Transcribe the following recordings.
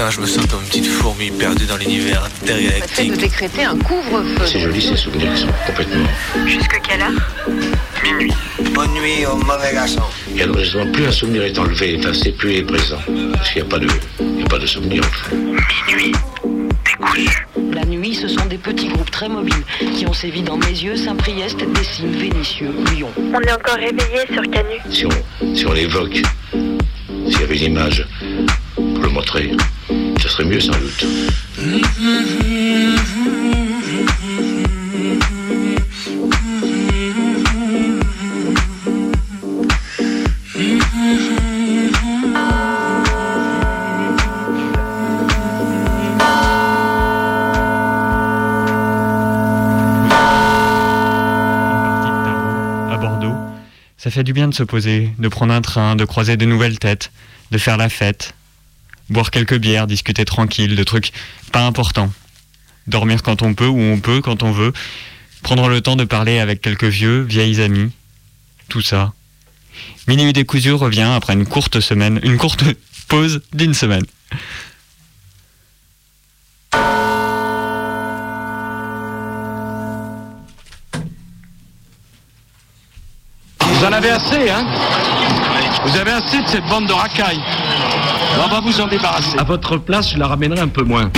Putain, je me sens comme une petite fourmi perdue dans l'univers intergalactique. de décréter un couvre-feu. C'est joli ces souvenirs qui sont complètement. Jusque quelle heure? Minuit. Bonne nuit au mauvais garçon. Et alors justement, plus un souvenir est enlevé, enfin, c'est plus il est présent. Parce qu'il n'y a pas de, il n'y a pas de souvenir. en fait. Minuit. Décousu. La nuit, ce sont des petits groupes très mobiles qui ont sévi dans mes yeux, Saint-Priest, Dessines, Vénissieux, Lyon. On est encore réveillé sur Canu. Si on, si on l'évoque, s'il y avait une image pour le montrer, serait mieux sans doute. partie de tarot à Bordeaux. Ça fait du bien de se poser, de prendre un train, de croiser de nouvelles têtes, de faire la fête, boire quelques bières, discuter tranquille, de trucs pas importants. Dormir quand on peut ou on peut quand on veut, prendre le temps de parler avec quelques vieux, vieilles amis, tout ça. Minuit décousu revient après une courte semaine, une courte pause d'une semaine. Vous en avez assez, hein? Vous avez assez de cette bande de racailles. On va vous en débarrasser. À votre place, je la ramènerai un peu moins.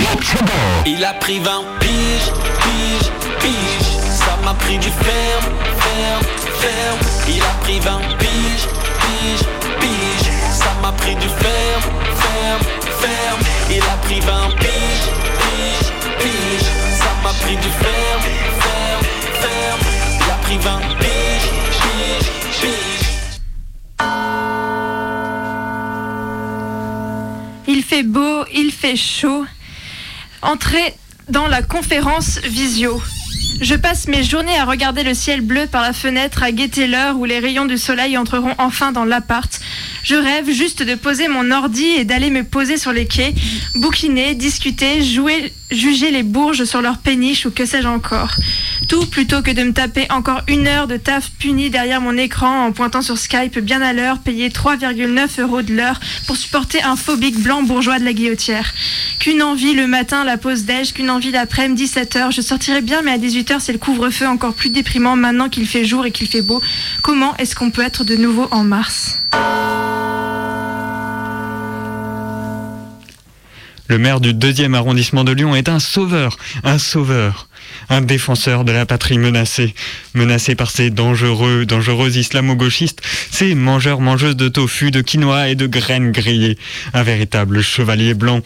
Il a pris 20 piges, piges, piges. Ça m'a pris du ferme, ferme, ferme. Il a pris 20 piges, piges, piges. Ça m'a pris du ferme, ferme, ferme. Il a pris 20 piges, piges, piges. Ça m'a pris du ferme, ferme, ferme. Il a pris 20 fait beau, il fait chaud. Entrez dans la conférence visio. Je passe mes journées à regarder le ciel bleu par la fenêtre, à guetter l'heure où les rayons du soleil entreront enfin dans l'appart. Je rêve juste de poser mon ordi et d'aller me poser sur les quais, bouquiner, discuter, jouer, juger les bourges sur leur péniche ou que sais-je encore. Tout plutôt que de me taper encore une heure de taf puni derrière mon écran en pointant sur Skype bien à l'heure, payer 3,9 euros de l'heure pour supporter un phobique blanc bourgeois de la guillotière. Qu'une envie le matin, la pause déj, qu'une envie l'après-midi, 17h. Je sortirai bien, mais à 18h, c'est le couvre-feu encore plus déprimant maintenant qu'il fait jour et qu'il fait beau. Comment est-ce qu'on peut être de nouveau en mars? Le maire du deuxième arrondissement de Lyon est un sauveur, un sauveur, un défenseur de la patrie menacée, menacé par ces dangereux, dangereux islamo-gauchistes, ces mangeurs-mangeuses de tofu, de quinoa et de graines grillées, un véritable chevalier blanc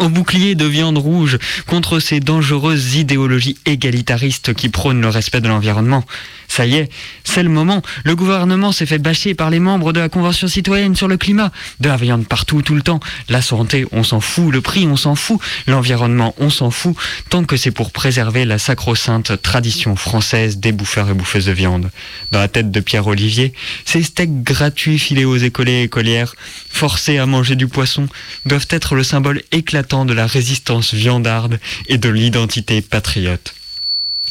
au bouclier de viande rouge contre ces dangereuses idéologies égalitaristes qui prônent le respect de l'environnement. Ça y est, c'est le moment. Le gouvernement s'est fait bâcher par les membres de la Convention citoyenne sur le climat. De la viande partout, tout le temps. La santé, on s'en fout. Le prix, on s'en fout. L'environnement, on s'en fout. Tant que c'est pour préserver la sacro-sainte tradition française des bouffeurs et bouffeuses de viande. Dans la tête de Pierre Olivier, ces steaks gratuits filés aux écoliers et écolières, forcés à manger du poisson, doivent être le symbole éclatant de la résistance viandarde et de l'identité patriote.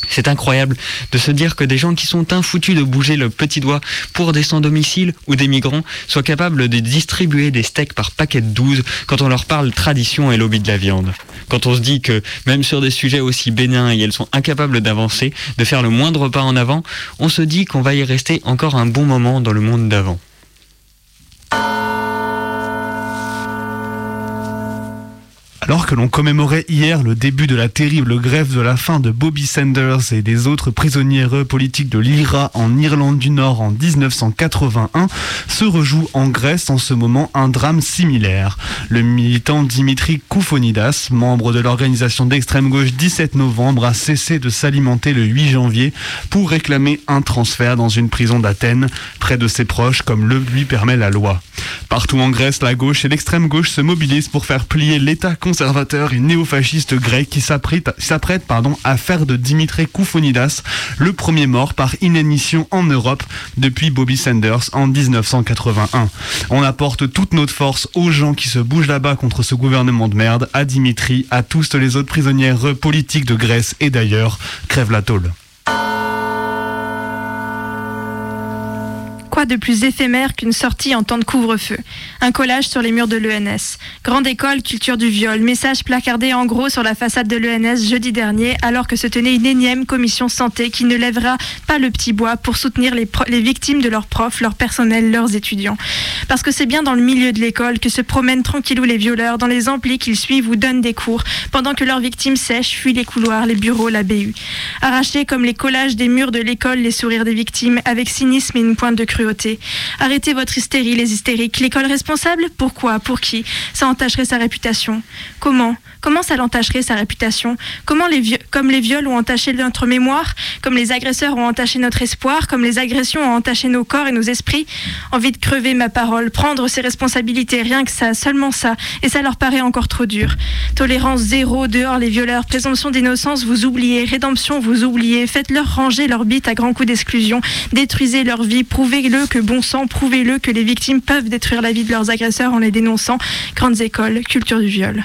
C'est incroyable de se dire que des gens qui sont infoutus de bouger le petit doigt pour des sans-domicile ou des migrants soient capables de distribuer des steaks par paquet de 12 quand on leur parle tradition et lobby de la viande. Quand on se dit que même sur des sujets aussi bénins et elles sont incapables d'avancer, de faire le moindre pas en avant, on se dit qu'on va y rester encore un bon moment dans le monde d'avant. Alors que l'on commémorait hier le début de la terrible grève de la faim de Bobby Sanders et des autres prisonniers politiques de l'IRA en Irlande du Nord en 1981, se rejoue en Grèce en ce moment un drame similaire. Le militant Dimitri Koufonidas, membre de l'organisation d'extrême gauche 17 novembre, a cessé de s'alimenter le 8 janvier pour réclamer un transfert dans une prison d'Athènes, près de ses proches, comme le lui permet la loi. Partout en Grèce, la gauche et l'extrême gauche se mobilisent pour faire plier l'État conservateur et néofasciste grec qui s'apprête s'apprête, pardon, à faire de Dimitri Koufonidas le premier mort par inanition en Europe depuis Bobby Sanders en 1981. On apporte toute notre force aux gens qui se bougent là-bas contre ce gouvernement de merde, à Dimitri, à tous les autres prisonniers politiques de Grèce et d'ailleurs, crève la tôle. Quoi de plus éphémère qu'une sortie en temps de couvre-feu? Un collage sur les murs de l'ENS. Grande école, culture du viol. Message placardé en gros sur la façade de l'ENS jeudi dernier, alors que se tenait une énième commission santé qui ne lèvera pas le petit bois pour soutenir les, les victimes de leurs profs, leur personnel, leurs étudiants. Parce que c'est bien dans le milieu de l'école que se promènent tranquillou les violeurs, dans les amplis qu'ils suivent ou donnent des cours, pendant que leurs victimes sèchent, fuient les couloirs, les bureaux, la BU. Arrachés comme les collages des murs de l'école, les sourires des victimes, avec cynisme et une pointe de cruauté. Arrêtez votre hystérie, les hystériques. L'école responsable Pourquoi Pour qui? Ça entacherait sa réputation. Comment? Comment ça l'entacherait sa réputation? Comment les comme les viols ont entaché notre mémoire, comme les agresseurs ont entaché notre espoir, comme les agressions ont entaché nos corps et nos esprits? Envie de crever ma parole, prendre ses responsabilités, rien que ça, seulement ça, et ça leur paraît encore trop dur. Tolérance zéro, dehors les violeurs, présomption d'innocence, vous oubliez, rédemption, vous oubliez, faites-leur ranger leur bite à grands coups d'exclusion, détruisez leur vie, prouvez-le que bon sang, prouvez-le que les victimes peuvent détruire la vie de leurs agresseurs en les dénonçant. Grandes écoles, culture du viol.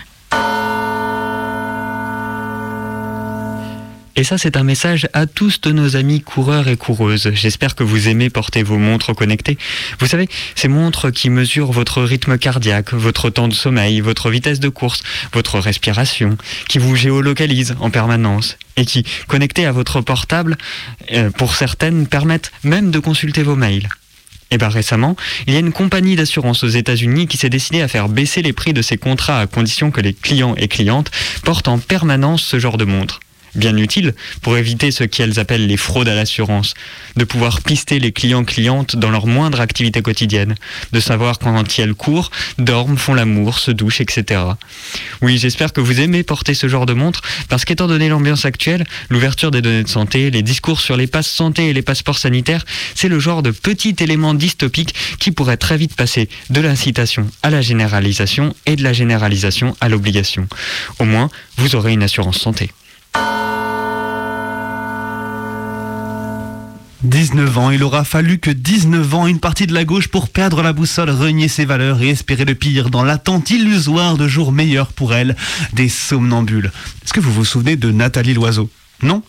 Et ça, c'est un message à tous de nos amis coureurs et coureuses. J'espère que vous aimez porter vos montres connectées. Vous savez, ces montres qui mesurent votre rythme cardiaque, votre temps de sommeil, votre vitesse de course, votre respiration, qui vous géolocalisent en permanence et qui, connectées à votre portable, euh, pour certaines, permettent même de consulter vos mails. Et bien récemment, il y a une compagnie d'assurance aux États-Unis qui s'est décidée à faire baisser les prix de ses contrats à condition que les clients et clientes portent en permanence ce genre de montre bien utile pour éviter ce qu'elles appellent les fraudes à l'assurance, de pouvoir pister les clients-clientes dans leur moindre activité quotidienne, de savoir quand elles courent, dorment, font l'amour, se douchent, etc. Oui, j'espère que vous aimez porter ce genre de montre, parce qu'étant donné l'ambiance actuelle, l'ouverture des données de santé, les discours sur les passes santé et les passeports sanitaires, c'est le genre de petit élément dystopique qui pourrait très vite passer de l'incitation à la généralisation et de la généralisation à l'obligation. Au moins, vous aurez une assurance santé. 19 ans, il aura fallu que 19 ans, une partie de la gauche pour perdre la boussole, renier ses valeurs et espérer le pire dans l'attente illusoire de jours meilleurs pour elle, des somnambules. Est-ce que vous vous souvenez de Nathalie Loiseau? Non?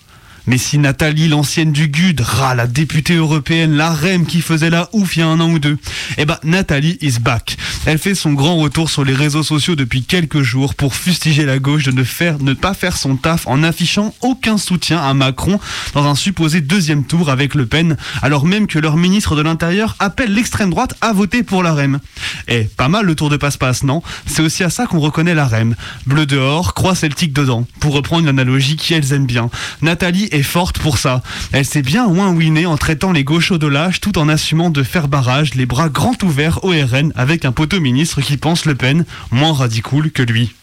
Mais si Nathalie, l'ancienne du GUD, la députée européenne, la REM qui faisait la ouf il y a un an ou deux, eh ben Nathalie is back. Elle fait son grand retour sur les réseaux sociaux depuis quelques jours pour fustiger la gauche de ne, faire, ne pas faire son taf en affichant aucun soutien à Macron dans un supposé deuxième tour avec Le Pen, alors même que leur ministre de l'Intérieur appelle l'extrême droite à voter pour la REM. Eh, pas mal le tour de passe-passe, non? C'est aussi à ça qu'on reconnaît la REM. Bleu dehors, croix celtique dedans, pour reprendre une analogie qu'elles aiment bien. Nathalie est forte pour ça. Elle s'est bien loin winner en traitant les gauchos de lâche tout en assumant de faire barrage, les bras grands ouverts au RN avec un poteau ministre qui pense Le Pen moins radical que lui.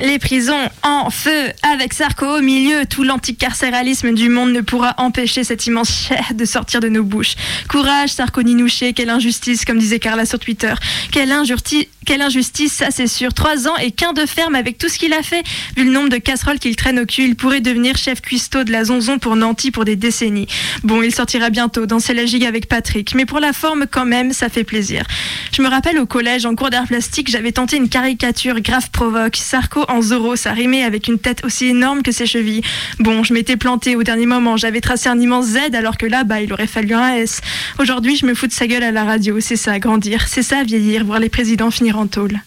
Les prisons en feu avec Sarko au milieu. Tout l'anticarcéralisme du monde ne pourra empêcher cette immense chair de sortir de nos bouches. Courage, Sarko Ninouché. Quelle injustice, comme disait Carla sur Twitter. Quelle, injustice, ça c'est sûr. Trois ans et qu'un de ferme avec tout ce qu'il a fait. Vu le nombre de casseroles qu'il traîne au cul, il pourrait devenir chef cuistot de la zonzon pour Nanty pour des décennies. Bon, il sortira bientôt dans la gigue avec Patrick. Mais pour la forme, quand même, ça fait plaisir. Je me rappelle au collège, en cours d'art plastique, j'avais tenté une caricature grave provoque. Sarko en Zoro, ça avec une tête aussi énorme que ses chevilles. Bon, je m'étais planté au dernier moment, j'avais tracé un immense Z alors que là, bah, il aurait fallu un S. Aujourd'hui, je me fous de sa gueule à la radio, c'est ça, grandir, c'est ça, vieillir, voir les présidents finir en tôle.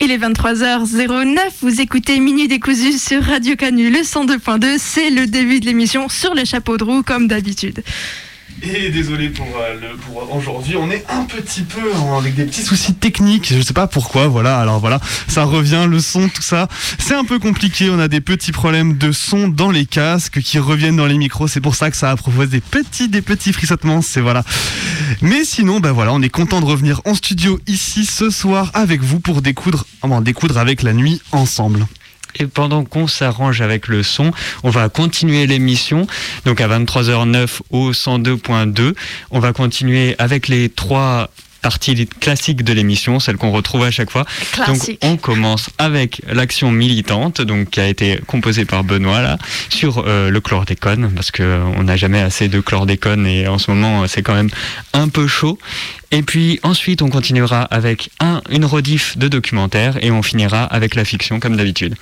Il est 23h09, vous écoutez Minuit décousu sur Radio Canu, le 102.2, c'est le début de l'émission sur les chapeaux de roue comme d'habitude. Et désolé pour, euh, le, pour aujourd'hui, on est un petit peu avec des petits soucis techniques, je sais pas pourquoi, voilà, alors voilà, ça revient, le son, tout ça, c'est un peu compliqué, on a des petits problèmes de son dans les casques qui reviennent dans les micros, c'est pour ça que ça a proposé des petits, des petits frissottements, c'est voilà. Mais sinon, ben voilà, on est content de revenir en studio ici ce soir avec vous pour découdre, enfin, découdre avec la nuit ensemble. Et pendant qu'on s'arrange avec le son, on va continuer l'émission. Donc à 23h09 au 102.2, on va continuer avec les trois partie classique de l'émission, celle qu'on retrouve à chaque fois. Classique. Donc on commence avec l'action militante, donc qui a été composée par Benoît là, sur euh, le chlordécone, parce que euh, on n'a jamais assez de chlordécone et en ce moment c'est quand même un peu chaud. Et puis ensuite on continuera avec un, une rediff de documentaire et on finira avec la fiction comme d'habitude.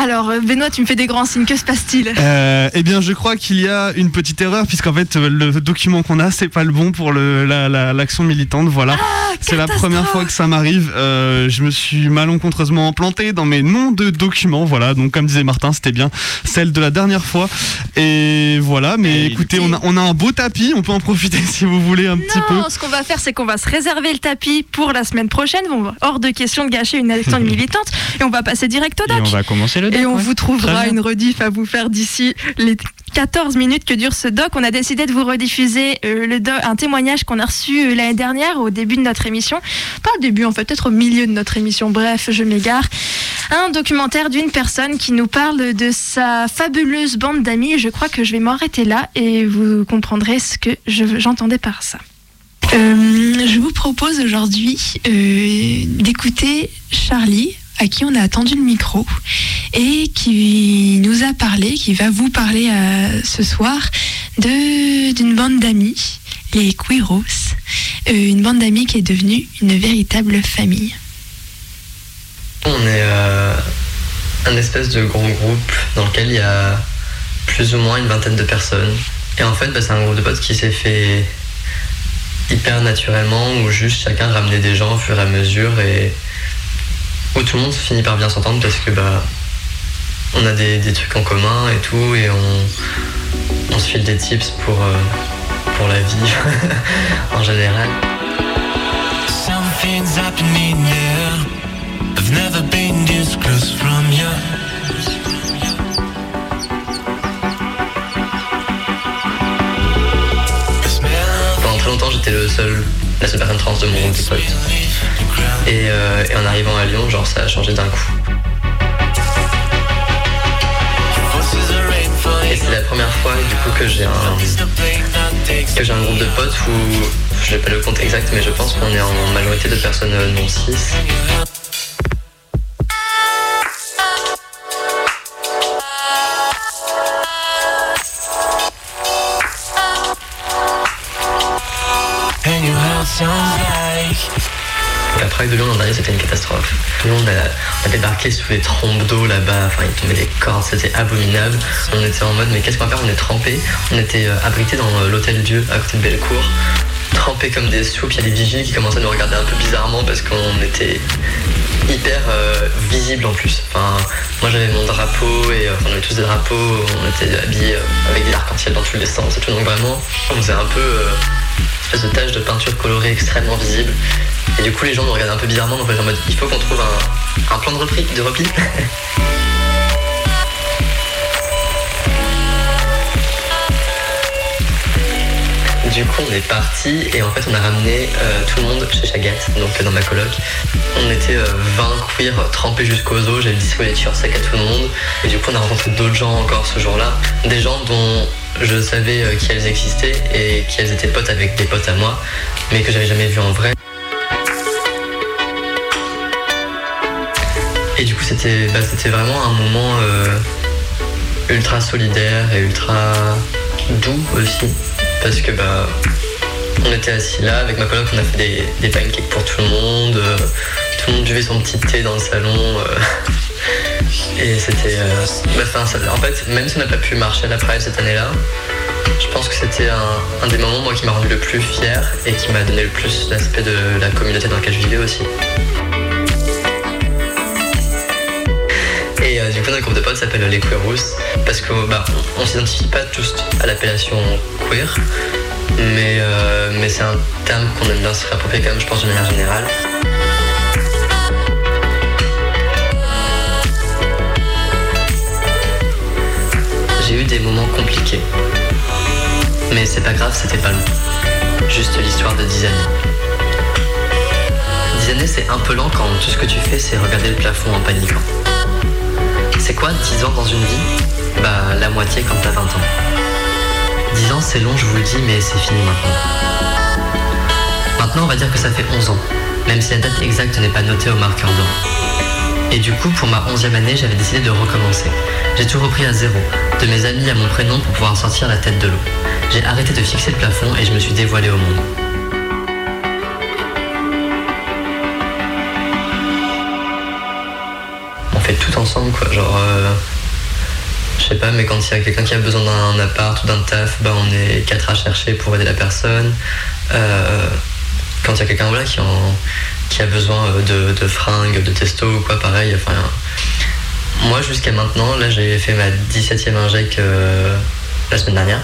Alors, euh, Benoît, tu me fais des grands signes. Que se passe-t-il Euh, eh bien, je crois qu'il y a une petite erreur, puisqu'en fait, euh, le document qu'on a, c'est pas le bon pour le, la, la- l'action militante. Voilà. c'est la première fois que ça m'arrive. Euh, je me suis malencontreusement planté dans mes noms de documents. Voilà. Donc, comme disait Martin, c'était bien celle de la dernière fois. Et voilà. Mais écoutez, on a, on a un beau tapis. On peut en profiter si vous voulez un petit peu. Non, ce qu'on va faire, c'est qu'on va se réserver le tapis pour la semaine prochaine. Bon, hors de question de gâcher une élection militante. Et on va passer direct au Et doc. on va commencer le doc, Et on ouais. vous trouvera une rediff à vous faire d'ici les 14 minutes que dure ce doc. On a décidé de vous rediffuser euh, le do- un témoignage qu'on a reçu euh, l'année dernière au début de notre émission. Pas au début, en fait, peut-être au milieu de notre émission. Bref, je m'égare. Un documentaire d'une personne qui nous parle de sa fabuleuse bande d'amis. Je crois que je vais m'arrêter là et vous comprendrez ce que je- j'entendais par ça. Euh, je vous propose aujourd'hui d'écouter Charlie, à qui on a attendu le micro, et qui nous a parlé, qui va vous parler euh, ce soir d'une bande d'amis, les Quiros, euh, une bande d'amis qui est devenue une véritable famille. On est euh, un espèce de gros groupe dans lequel il y a plus ou moins une vingtaine de personnes. Et en fait, bah, c'est un groupe de potes qui s'est fait hyper naturellement, où juste chacun ramenait des gens au fur et à mesure et où tout le monde finit par bien s'entendre parce que bah, on a des, des trucs en commun et tout, et on, on se file des tips pour, euh, pour la vie en général. Something's happening there. I've never been this close from you. Pendant très longtemps, j'étais le seul, la seule personne trans de mon groupe de potes. Et, euh, et en arrivant à Lyon, genre ça a changé d'un coup. Et c'est la première fois du coup que j'ai un un groupe de potes où je n'ai pas le compte exact, mais je pense qu'on est en majorité de personnes euh, non cis. La Prague de Lyon l'an dernier c'était une catastrophe. Tout le monde a, débarqué sous les trompes d'eau là-bas, enfin il tombait des cordes, c'était abominable. On était en mode mais qu'est-ce qu'on va faire? On est trempés. On était euh, abrités dans euh, l'hôtel Dieu à côté de Bellecour, trempés comme des soupes. Il y a des vigiles qui commençaient à nous regarder un peu bizarrement parce qu'on était hyper euh, visible en plus. Enfin, moi j'avais mon drapeau et on avait tous des drapeaux, on était habillés avec des arcs-en-ciel dans tous les sens et tout. Donc vraiment, on faisait un peu de tache de peinture colorée extrêmement visible. Et du coup, les gens nous regardaient un peu bizarrement. Donc en mode, il faut qu'on trouve un, plan de repli. De repli. Du coup, on est parti et en fait, on a ramené euh, tout le monde chez Chagat, donc euh, dans ma coloc. On était euh, 20 queers trempés jusqu'aux os. J'avais distribué des t-shirts à tout le monde. Et du coup, on a rencontré d'autres gens encore ce jour-là. Des gens dont je savais euh, qui elles existaient et qui elles étaient potes avec des potes à moi, mais que j'avais jamais vu en vrai. Et du coup, c'était bah, vraiment un moment euh, ultra solidaire et ultra doux aussi. Parce que bah, on était assis là avec ma coloc, on a fait des, des pancakes pour tout le monde. euh, tout le monde buvait son petit thé dans le salon. Et c'était. euh, bah, en fait, même si on n'a pas pu marcher à la Pride cette année-là, je pense que c'était un, des moments moi, qui m'a rendu le plus fier et qui m'a donné le plus l'aspect de la communauté dans laquelle je vivais aussi. Et euh, du coup, notre groupe de potes s'appelle les Queerous parce que bah, on, on s'identifie pas tous à l'appellation queer, mais, euh, mais c'est un terme qu'on aime bien se réapproprier quand même, je pense, de manière générale. Des moments compliqués, mais c'est pas grave, c'était pas long. Juste l'histoire de 10 années. 10 années, c'est un peu lent quand tout ce que tu fais, c'est regarder le plafond en paniquant. C'est quoi 10 ans dans une vie? Bah la moitié quand t'as 20 ans. 10 ans c'est long je vous le dis mais c'est fini maintenant. Maintenant on va dire que ça fait 11 ans, même si la date exacte n'est pas notée au marqueur blanc. Et du coup pour ma 11e année j'avais décidé de recommencer. J'ai tout repris à zéro, de mes amis à mon prénom pour pouvoir sortir la tête de l'eau. J'ai arrêté de fixer le plafond et je me suis dévoilé au monde. On fait tout ensemble, quoi. Genre, euh, je sais pas, mais quand il y a quelqu'un qui a besoin d'un appart ou d'un taf, bah, on est quatre à chercher pour aider la personne. Euh, quand il y a quelqu'un voilà, qui, en- qui a besoin euh, de, de fringues, de testo ou quoi, pareil. Enfin, moi, jusqu'à maintenant, là, j'ai fait ma 17e injec euh, la semaine dernière.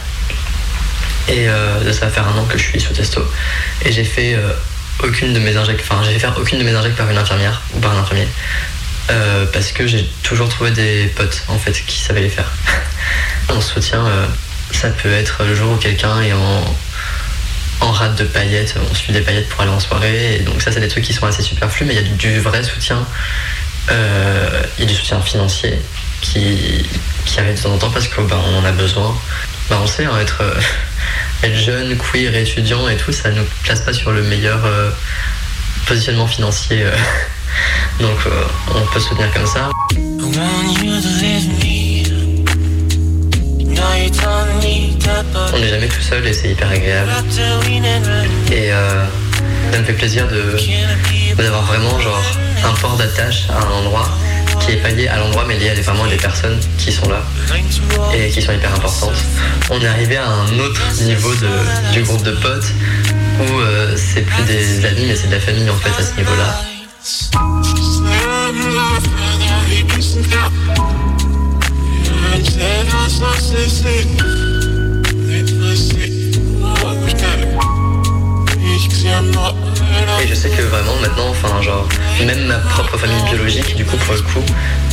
Et euh, ça va faire un an que je suis sous testo. Et j'ai fait aucune de mes injects, enfin, j'ai fait faire aucune de mes injects par une infirmière ou par un infirmier. Parce que j'ai toujours trouvé des potes en fait qui savaient les faire. On se soutient, ça peut être le jour où quelqu'un est en, en rate de paillettes, on suit des paillettes pour aller en soirée, et donc ça c'est des trucs qui sont assez superflus, mais il y a du, vrai soutien, Euh, y a du soutien financier qui, qui arrive de temps en temps parce qu'on on en a besoin. Bah, on sait, hein, être, euh, être jeune, queer, étudiant et tout, ça ne nous place pas sur le meilleur euh, positionnement financier. donc on peut soutenir comme ça. On n'est jamais tout seul et c'est hyper agréable. Et euh, ça me fait plaisir de d'avoir vraiment genre un port d'attache à un endroit qui est pas lié à l'endroit mais lié à vraiment à des personnes qui sont là et qui sont hyper importantes. On est arrivé à un autre niveau de- du groupe de potes où euh, c'est plus des amis mais c'est de la famille en fait à ce niveau-là. Et je sais que vraiment maintenant, enfin genre, même ma propre famille biologique, du coup pour le coup,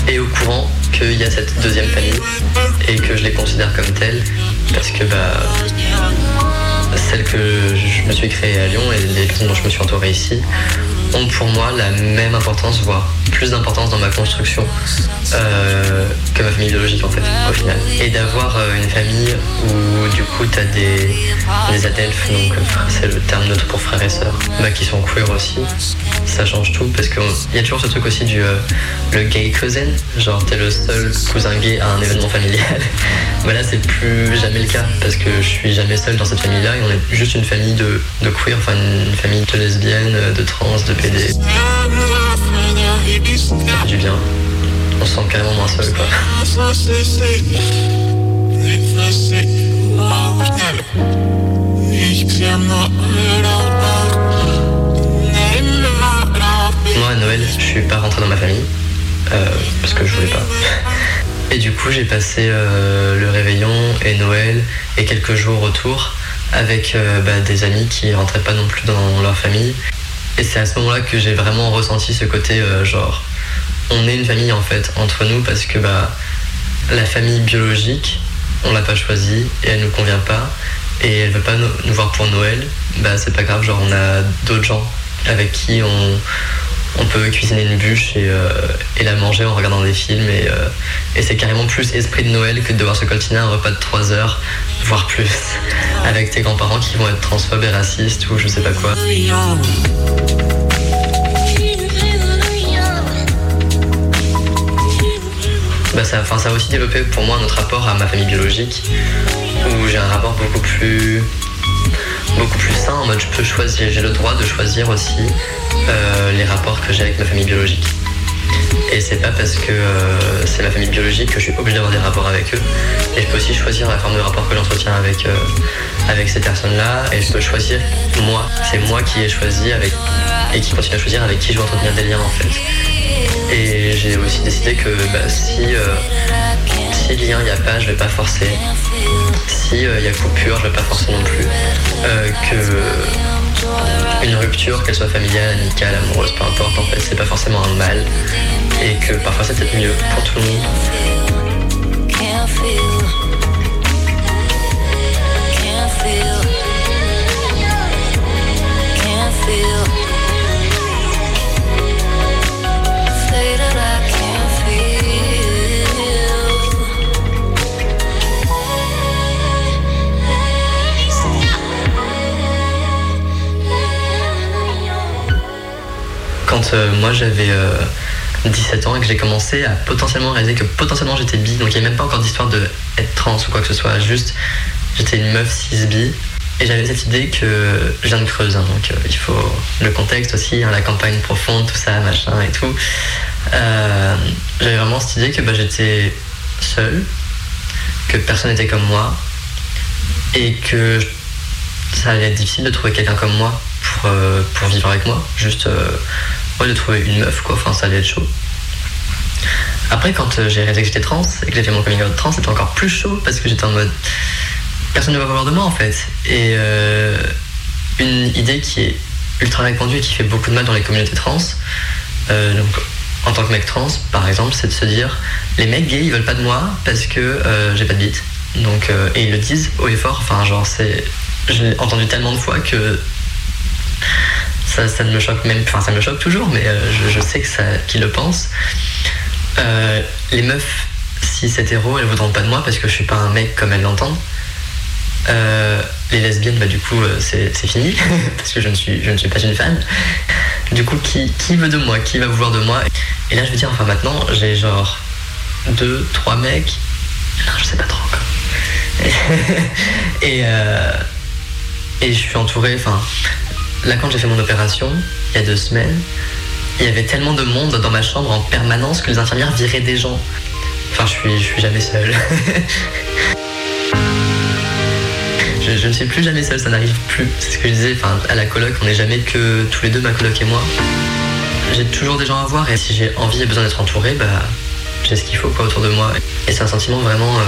est au courant qu'il y a cette deuxième famille et que je les considère comme telles parce que bah celle que je me suis créée à Lyon et les personnes dont je me suis entouré ici ont pour moi la même importance, voire plus d'importance dans ma construction euh, que ma famille biologique en fait, au final. Et d'avoir euh, une famille où du coup t'as des, des adelphes, donc euh, c'est le terme neutre pour frères et sœurs, bah, qui sont queer aussi, ça change tout parce qu'il y a toujours ce truc aussi du le gay cousin, genre t'es le seul cousin gay à un événement familial. bah là c'est plus jamais le cas parce que je suis jamais seul dans cette famille là et on est juste une famille de, queer, enfin une famille de lesbiennes, de trans, de PD. Ça fait du bien. On se sent carrément moins seul quoi. Moi à Noël, je suis pas rentré dans ma famille euh, parce que je voulais pas. Et du coup, j'ai passé euh, le réveillon et Noël et quelques jours autour avec euh, bah, des amis qui rentraient pas non plus dans leur famille. Et c'est à ce moment-là que j'ai vraiment ressenti ce côté euh, genre on est une famille en fait entre nous parce que bah la famille biologique on l'a pas choisie et elle nous convient pas et elle veut pas nous, nous voir pour Noël bah c'est pas grave genre on a d'autres gens avec qui on, on peut cuisiner une bûche et, euh, et la manger en regardant des films et, euh, et c'est carrément plus esprit de Noël que de devoir se coltiner un repas de 3 heures voire plus avec tes grands-parents qui vont être transphobes et racistes ou je sais pas quoi. Bah ça, ça a aussi développé pour moi notre rapport à ma famille biologique, où j'ai un rapport beaucoup plus, beaucoup plus sain, en mode je peux choisir, j'ai le droit de choisir aussi euh, les rapports que j'ai avec ma famille biologique. Et c'est pas parce que euh, c'est ma famille biologique que je suis obligé d'avoir des rapports avec eux. Et je peux aussi choisir la forme de rapport que j'entretiens avec, euh, avec ces personnes-là. Et je peux choisir moi. C'est moi qui ai choisi avec, et qui continue à choisir avec qui je veux entretenir des liens en fait. Et j'ai aussi décidé que bah, si, euh, si lien il n'y a pas, je vais pas forcer. Si il y a coupure, je vais pas forcer non plus. Euh, que une rupture, qu'elle soit familiale, amicale, amoureuse, peu importe, en fait, c'est pas forcément un mal. Et que parfois c'est peut-être mieux pour tout le monde. Quand euh, moi j'avais euh, 17 ans et que j'ai commencé à potentiellement réaliser que potentiellement j'étais bi, donc il n'y a même pas encore d'histoire de être trans ou quoi que ce soit, juste j'étais une meuf cis bi. Et j'avais cette idée que je viens de Creuse, hein, donc euh, il faut le contexte aussi, hein, la campagne profonde, tout ça, machin et tout. euh, j'avais vraiment cette idée que bah, j'étais seul, que personne n'était comme moi, et que ça allait être difficile de trouver quelqu'un comme moi pour, euh, pour vivre avec moi. Juste euh, de trouver une meuf, quoi. Enfin, ça allait être chaud. Après, quand euh, j'ai réalisé que j'étais trans et que j'ai fait mon coming out trans, c'était encore plus chaud parce que j'étais en mode personne ne va voir de moi en fait. Et euh, une idée qui est ultra répandue et qui fait beaucoup de mal dans les communautés trans, euh, donc en tant que mec trans par exemple, c'est de se dire les mecs gays ils veulent pas de moi parce que j'ai pas de bite. Donc, et ils le disent haut et fort, enfin, genre, c'est. Je l'ai entendu tellement de fois que ça, ça ne me choque même. Enfin, ça me choque toujours, mais euh, je, je sais qu'ils le pensent. Euh, les meufs, si c'est hétéro, elles voudront pas de moi parce que je suis pas un mec comme elles l'entendent. Euh, les lesbiennes, bah, du coup, c'est fini parce que je ne, suis, je ne suis pas une fan. Du coup, qui, qui veut de moi? Qui va vouloir de moi? Et là, je veux dire, enfin, maintenant, j'ai genre deux, trois mecs. Je sais pas trop encore. et, euh, et je suis entouré, enfin, là, quand j'ai fait mon opération, il y a deux semaines, il y avait tellement de monde dans ma chambre en permanence que les infirmières viraient des gens. Enfin, je suis, je suis jamais seul. je, ne suis plus jamais seul, ça n'arrive plus. C'est ce que je disais, enfin, à la coloc, on n'est jamais que tous les deux, ma coloc et moi. J'ai toujours des gens à voir et si j'ai envie et besoin d'être entouré, bah, j'ai ce qu'il faut quoi, autour de moi. Et c'est un sentiment vraiment. euh,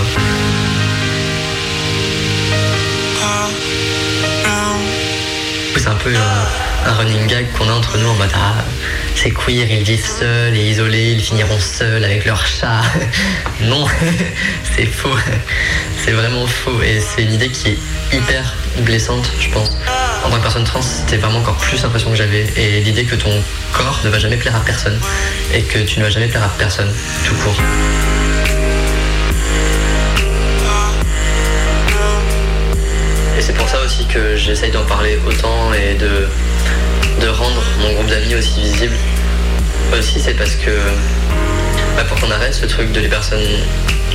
C'est un peu un, un running gag qu'on a entre nous en mode Ah, c'est queer, ils vivent seuls et isolés, ils finiront seuls avec leur chat. non, c'est faux. C'est vraiment faux. Et c'est une idée qui est hyper blessante, je pense. En tant que personne trans, c'était vraiment encore plus l'impression que j'avais. Et l'idée que ton corps ne va jamais plaire à personne. Et que tu ne vas jamais plaire à personne, tout court. C'est pour ça aussi que j'essaye d'en parler autant et de, de rendre mon groupe d'amis aussi visible. Aussi, c'est parce que bah, pour qu'on arrête ce truc de les personnes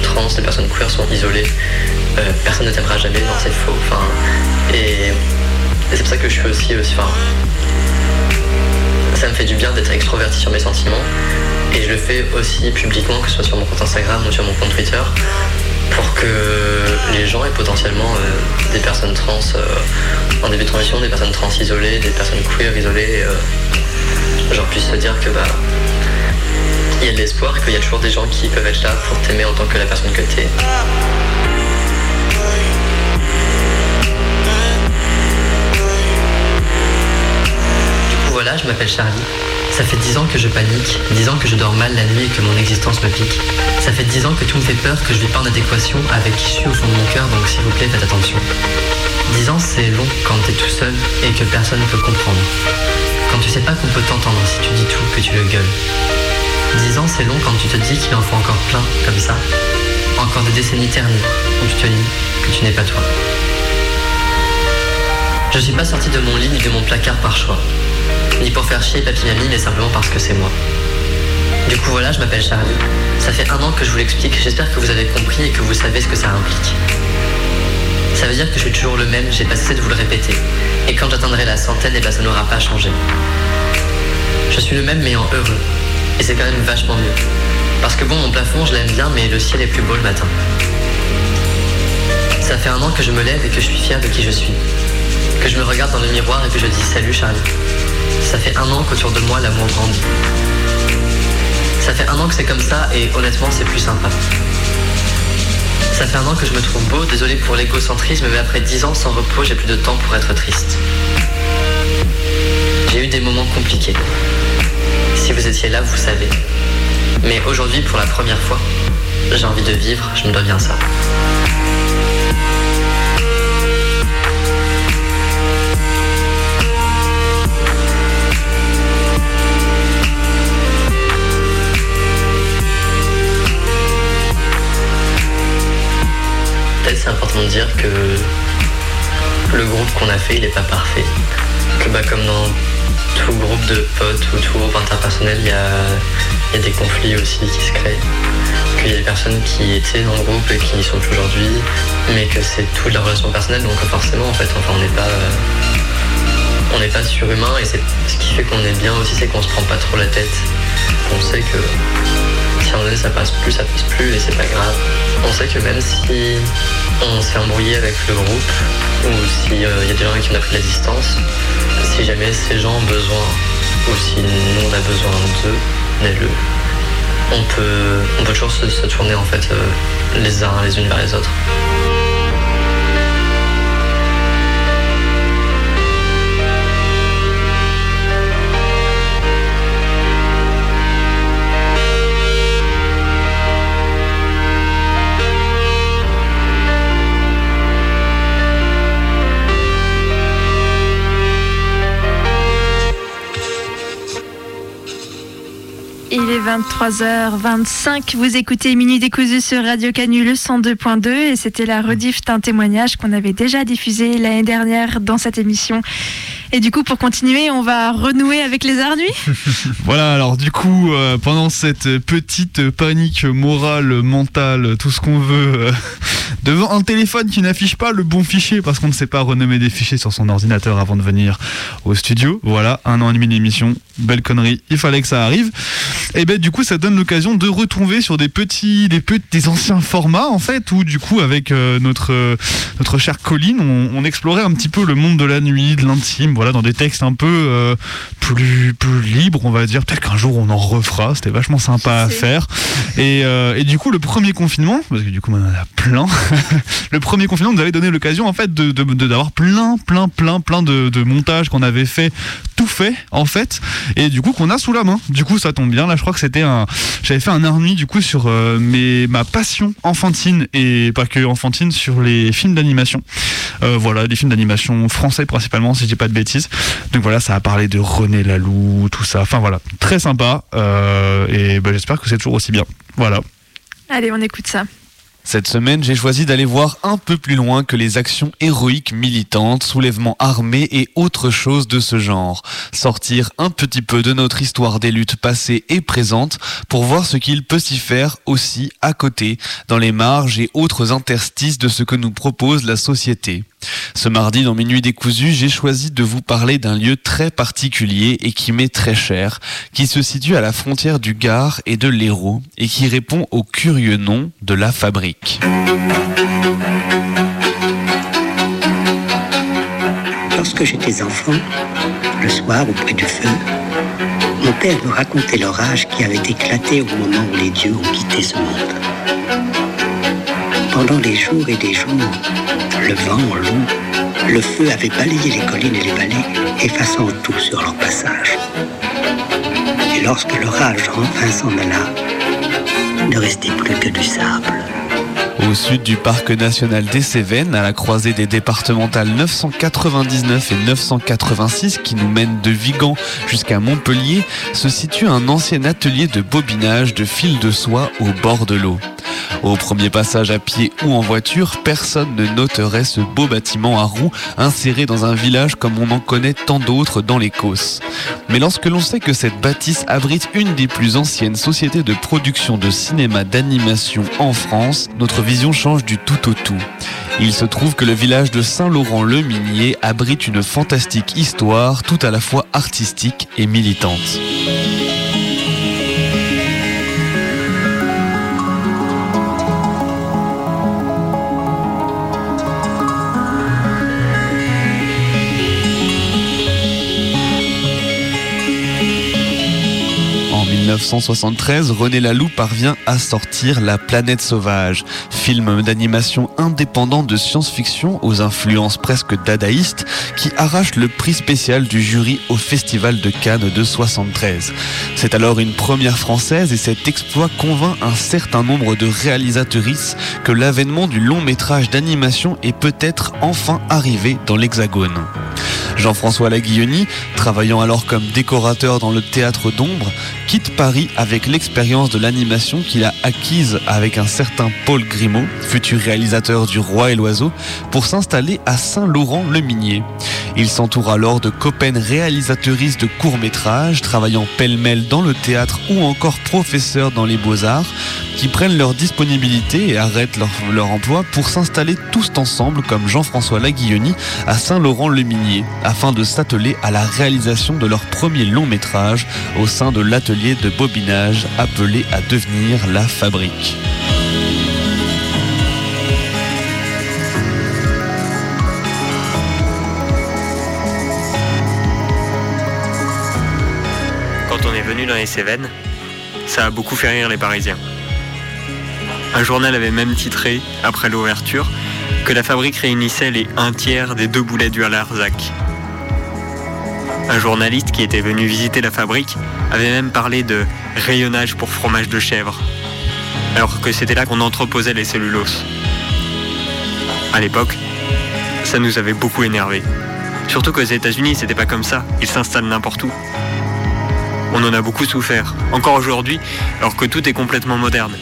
trans, les personnes queer sont isolées, euh, personne ne t'aimera jamais, non, c'est faux. Enfin, et, c'est pour ça que je suis aussi, aussi ça me fait du bien d'être extroverti sur mes sentiments. Et je le fais aussi publiquement, que ce soit sur mon compte Instagram ou sur mon compte Twitter, pour que les gens aient potentiellement euh, des personnes trans euh, en début de transition, des personnes trans isolées, des personnes queer isolées, euh, genre puissent se dire que bah il y a de l'espoir et qu'il y a toujours des gens qui peuvent être là pour t'aimer en tant que la personne que t'es. Du coup voilà, je m'appelle Charlie. Ça fait 10 ans que je panique, 10 ans que je dors mal la nuit et que mon existence me pique. Ça fait 10 ans que tout me fait peur, que je vis pas en adéquation avec qui je suis au fond de mon cœur, donc s'il vous plaît, faites attention. 10 ans, c'est long quand t'es tout seul et que personne ne peut comprendre. Quand tu sais pas qu'on peut t'entendre si tu dis tout, que tu le gueules. 10 ans, c'est long quand tu te dis qu'il en faut encore plein, comme ça. Encore des décennies ternies, où tu te nies que tu n'es pas toi. Je suis pas sorti de mon lit ni de mon placard par choix. Ni pour faire chier papy mamie, mais simplement parce que c'est moi. Du coup voilà, je m'appelle Charlie. Ça fait un an que je vous l'explique, j'espère que vous avez compris et que vous savez ce que ça implique. Ça veut dire que je suis toujours le même, j'ai pas cessé de vous le répéter. Et quand j'atteindrai la centaine, et ben ça n'aura pas changé. Je suis le même mais en heureux. Et c'est quand même vachement mieux. Parce que bon, mon plafond, je l'aime bien, mais le ciel est plus beau le matin. Ça fait un an que je me lève et que je suis fier de qui je suis. Que je me regarde dans le miroir et que je dis salut Charlie. Ça fait un an qu'autour de moi l'amour grandit. Ça fait un an que c'est comme ça et honnêtement c'est plus sympa. Ça fait un an que je me trouve beau, désolé pour l'égocentrisme, mais après dix ans sans repos, j'ai plus de temps pour être triste. J'ai eu des moments compliqués. Si vous étiez là, vous savez. Mais aujourd'hui, pour la première fois, j'ai envie de vivre, je me dois bien ça. Dire que le groupe qu'on a fait, il n'est pas parfait. Que bah, comme dans tout groupe de potes ou tout groupe interpersonnel, il y a, y des conflits aussi qui se créent. Qu'il y a des personnes qui étaient dans le groupe et qui n'y sont aujourd'hui, mais que c'est toute leur relation personnelle, donc forcément en fait, enfin on n'est pas. on n'est pas surhumain et c'est ce qui fait qu'on est bien aussi, c'est qu'on se prend pas trop la tête. On sait que si un donné ça passe plus, ça passe plus et c'est pas grave. On sait que même si on s'est embrouillé avec le groupe ou s'il y a des gens qui ont pris la distance, si jamais ces gens ont besoin ou si nous on a besoin d'eux, le on peut, on peut toujours se, se tourner en fait euh, les uns les unes vers les autres. Il est 23h25. Vous écoutez Minute décousu sur Radio Canule 102.2 et c'était la rediff d'un témoignage qu'on avait déjà diffusé l'année dernière dans cette émission. Et du coup, pour continuer, on va renouer avec les arts nuits. Voilà, alors du coup, euh, pendant cette petite panique morale, mentale, tout ce qu'on veut, euh, devant un téléphone qui n'affiche pas le bon fichier parce qu'on ne sait pas renommer des fichiers sur son ordinateur avant de venir au studio, voilà, un an et demi d'émission, belle connerie, il fallait que ça arrive. Et ben du coup, ça donne l'occasion de retrouver sur des petits, des petits, des anciens formats en fait, où du coup, avec euh, notre euh, notre chère Colline, on, on explorait un petit peu le monde de la nuit, de l'intime, voilà, dans des textes un peu euh, plus plus libres, on va dire. Peut-être qu'un jour on en refera. C'était vachement sympa à faire. Et, et du coup, le premier confinement, parce que du coup, on en a plein. le premier confinement nous avait donné l'occasion en fait de- d'avoir plein, plein, plein, plein de, de montages qu'on avait fait, tout fait en fait, et du coup qu'on a sous la main. Du coup, ça tombe bien. Là, je crois que c'était un, j'avais fait un art nuit du coup sur euh, mes ma passion enfantine et pas que enfantine sur les films d'animation. Euh, voilà, des films d'animation français principalement, si je dis pas de bêtises. Donc voilà, ça a parlé de René Laloux, tout ça. Enfin voilà, très sympa. Euh, et ben, j'espère que c'est toujours aussi bien. Voilà. Allez, on écoute ça. Cette semaine, j'ai choisi d'aller voir un peu plus loin que les actions héroïques militantes, soulèvements armés et autres choses de ce genre. Sortir un petit peu de notre histoire des luttes passées et présentes pour voir ce qu'il peut s'y faire aussi à côté, dans les marges et autres interstices de ce que nous propose la société. Ce mardi, dans Minuit décousu, j'ai choisi de vous parler d'un lieu très particulier et qui m'est très cher, qui se situe à la frontière du Gard et de l'Hérault et qui répond au curieux nom de la fabrique. Lorsque j'étais enfant, le soir auprès du feu, mon père me racontait l'orage qui avait éclaté au moment où les dieux ont quitté ce monde. Pendant des jours et des jours, le vent, l'eau, le feu avait balayé les collines et les vallées, effaçant tout sur leur passage. Et lorsque l'orage enfin s'en alla, ne restait plus que du sable. Au sud du parc national des Cévennes, à la croisée des départementales 999 et 986 qui nous mènent de Vigan jusqu'à Montpellier, se situe un ancien atelier de bobinage de fil de soie au bord de l'eau. Au premier passage à pied ou en voiture, personne ne noterait ce beau bâtiment à roues inséré dans un village comme on en connaît tant d'autres dans les Causses. Mais lorsque l'on sait que cette bâtisse abrite une des plus anciennes sociétés de production de cinéma d'animation en France, notre vision change du tout au tout. Il se trouve que le village de Saint-Laurent-le-Minier abrite une fantastique histoire tout à la fois artistique et militante. 1973, René Laloux parvient à sortir La planète sauvage, film d'animation indépendant de science-fiction aux influences presque dadaïstes qui arrache le prix spécial du jury au Festival de Cannes de 73. C'est alors une première française et cet exploit convainc un certain nombre de réalisatrices que l'avènement du long métrage d'animation est peut-être enfin arrivé dans l'Hexagone. Jean-François Laguilloni, travaillant alors comme décorateur dans le théâtre d'ombre, quitte Paris avec l'expérience de l'animation qu'il a acquise avec un certain Paul Grimaud, futur réalisateur du Roi et l'Oiseau, pour s'installer à Saint-Laurent-le-Minier. Il s'entoure alors de copaines réalisatrices de courts-métrages, travaillant pêle-mêle dans le théâtre ou encore professeurs dans les beaux-arts, qui prennent leur disponibilité et arrêtent leur, leur emploi pour s'installer tous ensemble comme Jean-François Laguilloni à Saint-Laurent-le-Minier, afin de s'atteler à la réalisation de leur premier long métrage au sein de l'atelier de bobinage appelé à devenir la fabrique. Quand on est venu dans les Cévennes, ça a beaucoup fait rire les Parisiens. Un journal avait même titré, après l'ouverture, que la fabrique réunissait les un tiers des deux boulets du Larzac. Un journaliste qui était venu visiter la fabrique avait même parlé de rayonnage pour fromage de chèvre, alors que c'était là qu'on entreposait les celluloses. À l'époque, ça nous avait beaucoup énervé. Surtout qu'aux États-Unis, c'était pas comme ça, ils s'installent n'importe où. On en a beaucoup souffert, encore aujourd'hui, alors que tout est complètement moderne.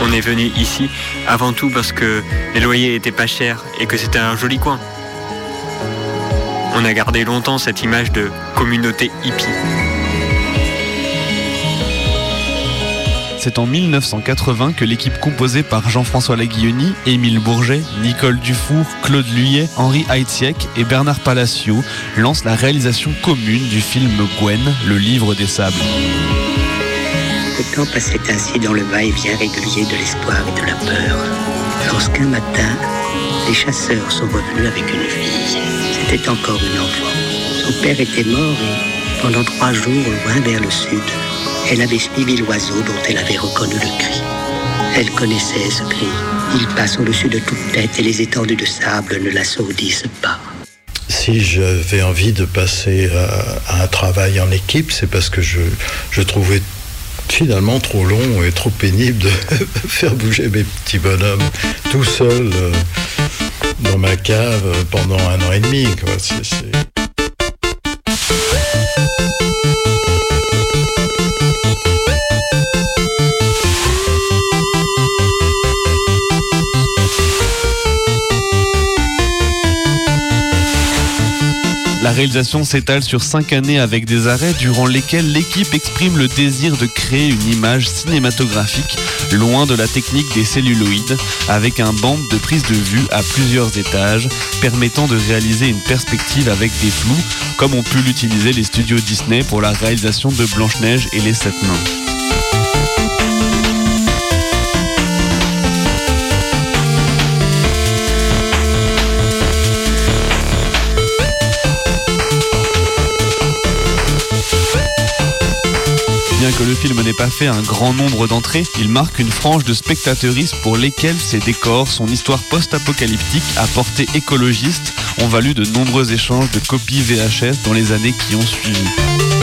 On est venu ici avant tout parce que les loyers étaient pas chers et que c'était un joli coin. On a gardé longtemps cette image de communauté hippie. C'est en 1980 que l'équipe composée par Jean-François Laguilloni, Émile Bourget, Nicole Dufour, Claude Luyet, Henri Heitziek et Bernard Palacio lance la réalisation commune du film Gwen, le livre des sables. Le temps passait ainsi dans le va-et-vient régulier de l'espoir et de la peur. Lorsqu'un matin, les chasseurs sont revenus avec une fille. C'était encore une enfant. Son père était mort et pendant trois jours, loin vers le sud, elle avait suivi l'oiseau dont elle avait reconnu le cri. Elle connaissait ce cri. Il passe au-dessus de toute tête et les étendues de sable ne l'assourdissent pas. Si j'avais envie de passer à, à un travail en équipe, c'est parce que je, je trouvais finalement trop long et trop pénible de faire bouger mes petits bonhommes tout seul euh, dans ma cave pendant un an et demi. La réalisation s'étale sur cinq années avec des arrêts durant lesquels l'équipe exprime le désir de créer une image cinématographique loin de la technique des celluloïdes, avec un bande de prise de vue à plusieurs étages, permettant de réaliser une perspective avec des flous, comme ont pu l'utiliser les studios Disney pour la réalisation de Blanche-Neige et les Sept Nains. Que le film n'ait pas fait un grand nombre d'entrées, il marque une frange de spectateuristes pour lesquels ses décors, son histoire post-apocalyptique à portée écologiste ont valu de nombreux échanges de copies VHS dans les années qui ont suivi.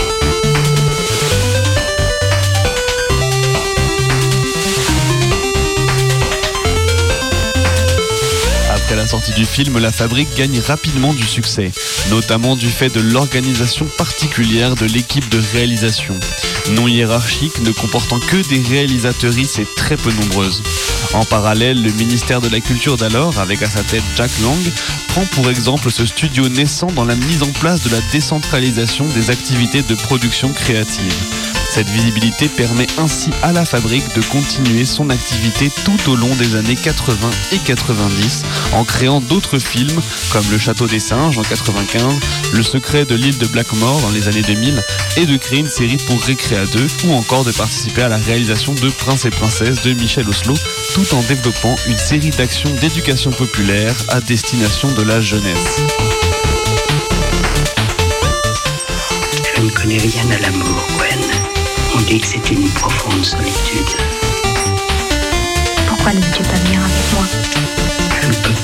Sortie du film, la fabrique gagne rapidement du succès, notamment du fait de l'organisation particulière de l'équipe de réalisation. Non hiérarchique, ne comportant que des réalisatrices et très peu nombreuses. En parallèle, le ministère de la Culture d'alors, avec à sa tête Jack Lang, prend pour exemple ce studio naissant dans la mise en place de la décentralisation des activités de production créative. Cette visibilité permet ainsi à la fabrique de continuer son activité tout au long des années 80 et 90 en créant d'autres films comme Le Château des Singes en 95, Le Secret de l'île de Blackmore dans les années 2000 et de créer une série pour Récréa 2 ou encore de participer à la réalisation de Prince et Princesse de Michel Oslo tout en développant une série d'actions d'éducation populaire à destination de la jeunesse. Je ne connais rien à l'amour, Gwen. On dit que c'est une profonde solitude. Pourquoi ne veux-tu pas venir avec moi? Je ne peux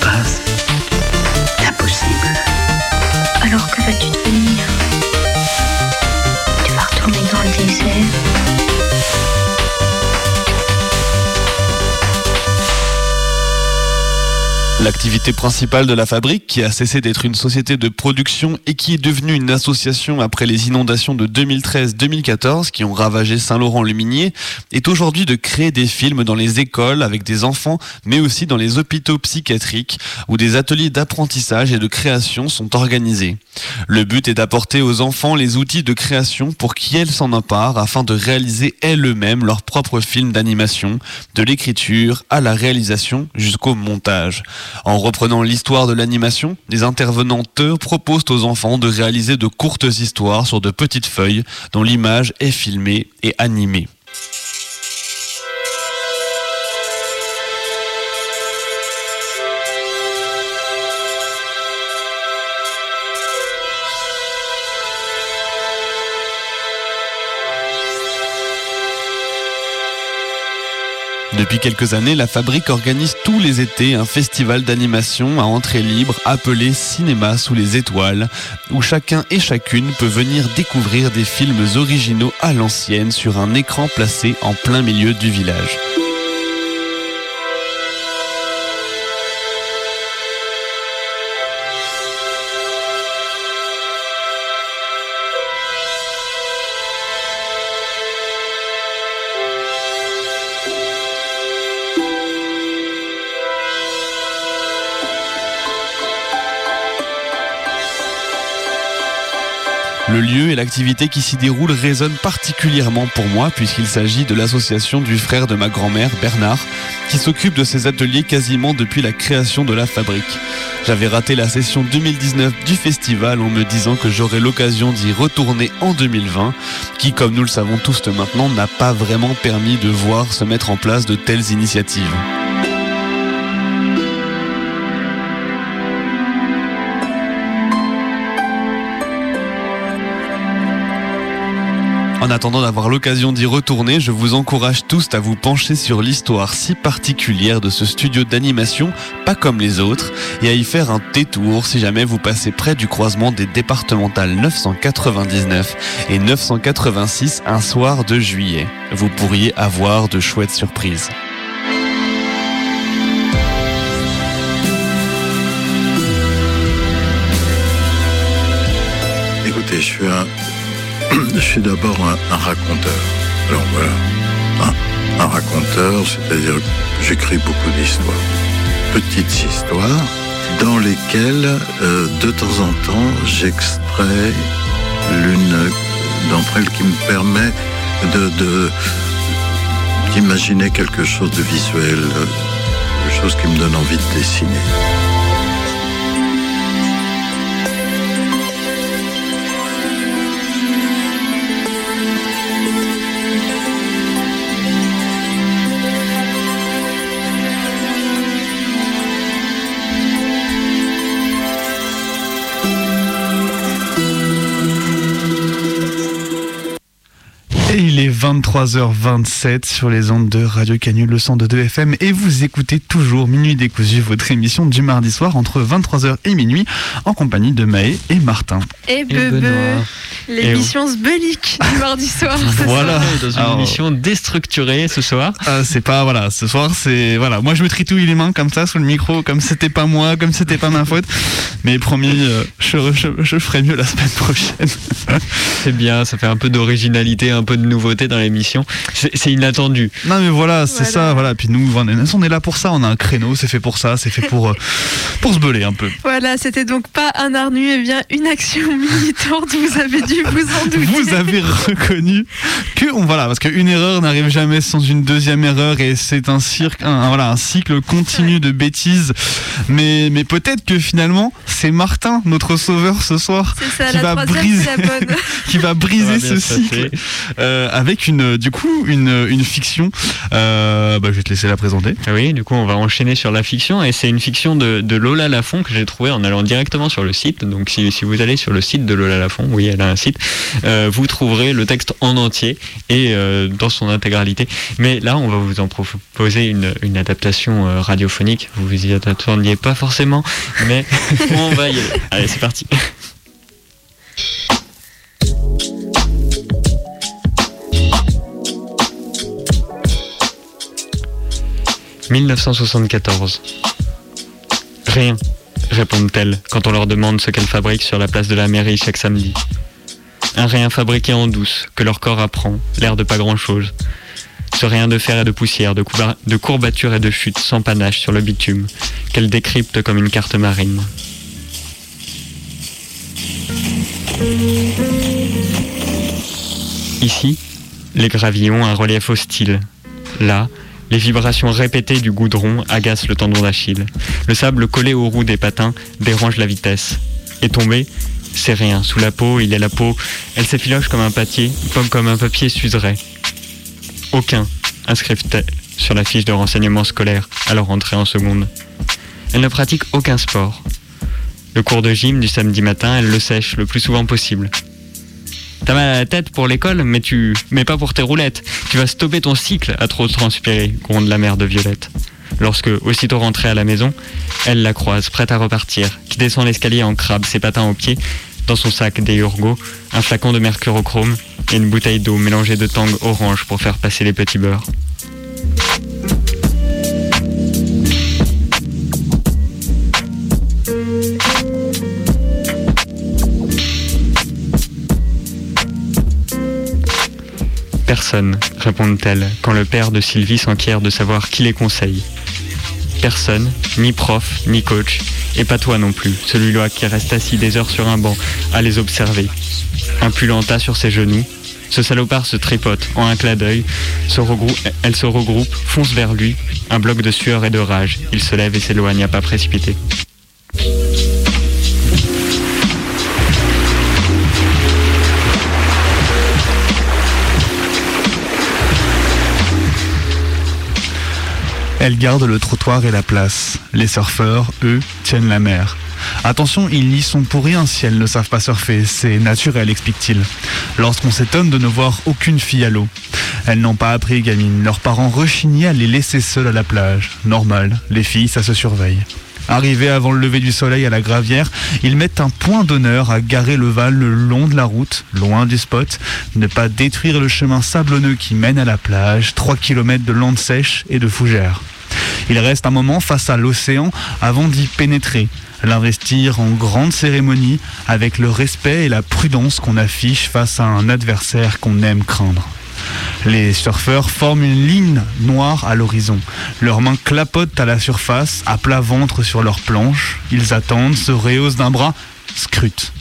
L'activité principale de la fabrique, qui a cessé d'être une société de production et qui est devenue une association après les inondations de 2013-2014 qui ont ravagé Saint-Laurent-le-Minier, est aujourd'hui de créer des films dans les écoles avec des enfants, mais aussi dans les hôpitaux psychiatriques où des ateliers d'apprentissage et de création sont organisés. Le but est d'apporter aux enfants les outils de création pour qu'ils s'en emparent afin de réaliser elles-mêmes leurs propres films d'animation, de l'écriture à la réalisation jusqu'au montage. En reprenant l'histoire de l'animation, les intervenantes proposent aux enfants de réaliser de courtes histoires sur de petites feuilles dont l'image est filmée et animée. Depuis quelques années, la fabrique organise tous les étés un festival d'animation à entrée libre appelé Cinéma sous les étoiles, où chacun et chacune peut venir découvrir des films originaux à l'ancienne sur un écran placé en plein milieu du village. Le lieu et l'activité qui s'y déroule résonnent particulièrement pour moi puisqu'il s'agit de l'association du frère de ma grand-mère, Bernard, qui s'occupe de ces ateliers quasiment depuis la création de la fabrique. J'avais raté la session 2019 du festival en me disant que j'aurais l'occasion d'y retourner en 2020, qui comme nous le savons tous maintenant n'a pas vraiment permis de voir se mettre en place de telles initiatives. En attendant d'avoir l'occasion d'y retourner, je vous encourage tous à vous pencher sur l'histoire si particulière de ce studio d'animation, pas comme les autres, et à y faire un détour si jamais vous passez près du croisement des départementales 999 et 986 un soir de juillet. Vous pourriez avoir de chouettes surprises. Écoutez, je suis un, je suis d'abord un, raconteur. Alors voilà, un, un raconteur, c'est-à-dire que j'écris beaucoup d'histoires, petites histoires, dans lesquelles, euh, de temps en temps, j'extrais l'une d'entre elles qui me permet de- d'imaginer quelque chose de visuel, euh, quelque chose qui me donne envie de dessiner. 23h27 sur les ondes de Radio Canule, le 102 FM, et vous écoutez toujours Minuit décousu, votre émission du mardi soir entre 23h et minuit, en compagnie de Maë et Martin. Et Bebe, Benoît. l'émission Sbelic du mardi soir. ce Voilà. soir. Dans une Alors- émission déstructurée ce soir. Ah, c'est pas voilà ce soir c'est voilà moi je me tritouille les mains comme ça sous le micro comme c'était pas moi comme c'était pas ma faute mais promis euh, je, je, je ferai mieux la semaine prochaine C'est bien, ça fait un peu d'originalité, un peu de nouveauté dans l'émission. C'est inattendu. non mais voilà c'est Voilà. ça voilà puis nous on est, là pour ça on a un créneau c'est fait pour ça c'est fait pour euh, pour se beler un peu Voilà, c'était donc pas un arnu, et bien une action militante. Vous avez dû vous en douter. vous avez reconnu que on voilà parce qu'une erreur n'arrive jamais sans une deuxième erreur et c'est un cirque un, un- voilà un cycle continu de bêtises mais mais peut-être que finalement c'est Martin notre sauveur ce soir ça, qui la va briser c'est la bonne. qui va briser ce cycle euh, avec une du coup une, une fiction euh, bah, je vais te laisser la présenter Ah Oui, du coup, on va enchaîner sur la fiction et c'est une fiction de, de Lola Lafont que j'ai trouvée en allant directement sur le site. Donc, si, si vous allez sur le site de Lola Lafont, oui, elle a un site, euh, vous trouverez le texte en entier et euh, dans son intégralité. Mais là, on va vous en proposer une, une adaptation radiophonique. Vous vous y attendiez pas forcément, mais on va y aller. Allez, c'est parti. « 1974. Rien, répondent-elles quand on leur demande ce qu'elles fabriquent sur la place de la mairie chaque samedi. Un rien fabriqué en douce, que leur corps apprend, l'air de pas grand-chose. Ce rien de fer et de poussière, de, courbatures et de chutes sans panache sur le bitume, qu'elles décryptent comme une carte marine. Ici, les gravillons un relief hostile. Là, Les vibrations répétées du goudron agacent le tendon d'Achille. Le sable collé aux roues des patins dérange la vitesse. Et tomber, c'est rien. Sous la peau, il est la peau. Elle s'effiloche comme un papier, comme, un papier s'userait. Aucun, inscrivent-elles sur la fiche de renseignement scolaire à leur entrée en seconde. Elle ne pratique aucun sport. Le cours de gym du samedi matin, elle le sèche le plus souvent possible. T'as mal à la tête pour l'école, mais tu, mais pas pour tes roulettes. Tu vas stopper ton cycle à trop transpirer, gronde la mère de Violette. Lorsque, aussitôt rentrée à la maison, elle la croise, prête à repartir, qui descend l'escalier en crabe, ses patins aux pieds, dans son sac des Urgo, un flacon de mercurochrome et une bouteille d'eau mélangée de tang orange pour faire passer les petits beurres. Personne, répondent-elles, quand le père de Sylvie s'enquiert de savoir qui les conseille. Personne, ni prof, ni coach, et pas toi non plus, celui-là qui reste assis des heures sur un banc à les observer. Un pulenta sur ses genoux, ce salopard se tripote en un clin d'œil, elle se regroupe, fonce vers lui, un bloc de sueur et de rage. Il se lève et s'éloigne à pas précipité. Elle garde le trottoir et la place. Les surfeurs, eux, tiennent la mer. Attention, ils n'y sont pour rien si elles ne savent pas surfer, c'est naturel, explique-t-il. Lorsqu'on s'étonne de ne voir aucune fille à l'eau. Elles n'ont pas appris, gamines. Leurs parents rechignaient à les laisser seules à la plage. Normal, les filles, ça se surveille. Arrivés avant le lever du soleil à la gravière, ils mettent un point d'honneur à garer le val le long de la route, loin du spot, ne pas détruire le chemin sablonneux qui mène à la plage, 3 km de lande sèche et de fougères. Ils restent un moment face à l'océan avant d'y pénétrer, l'investir en grande cérémonie avec le respect et la prudence qu'on affiche face à un adversaire qu'on aime craindre. Les surfeurs forment une ligne noire à l'horizon. Leurs mains clapotent à la surface, à plat ventre sur leurs planches. Ils attendent, se rehaussent d'un bras, scrutent.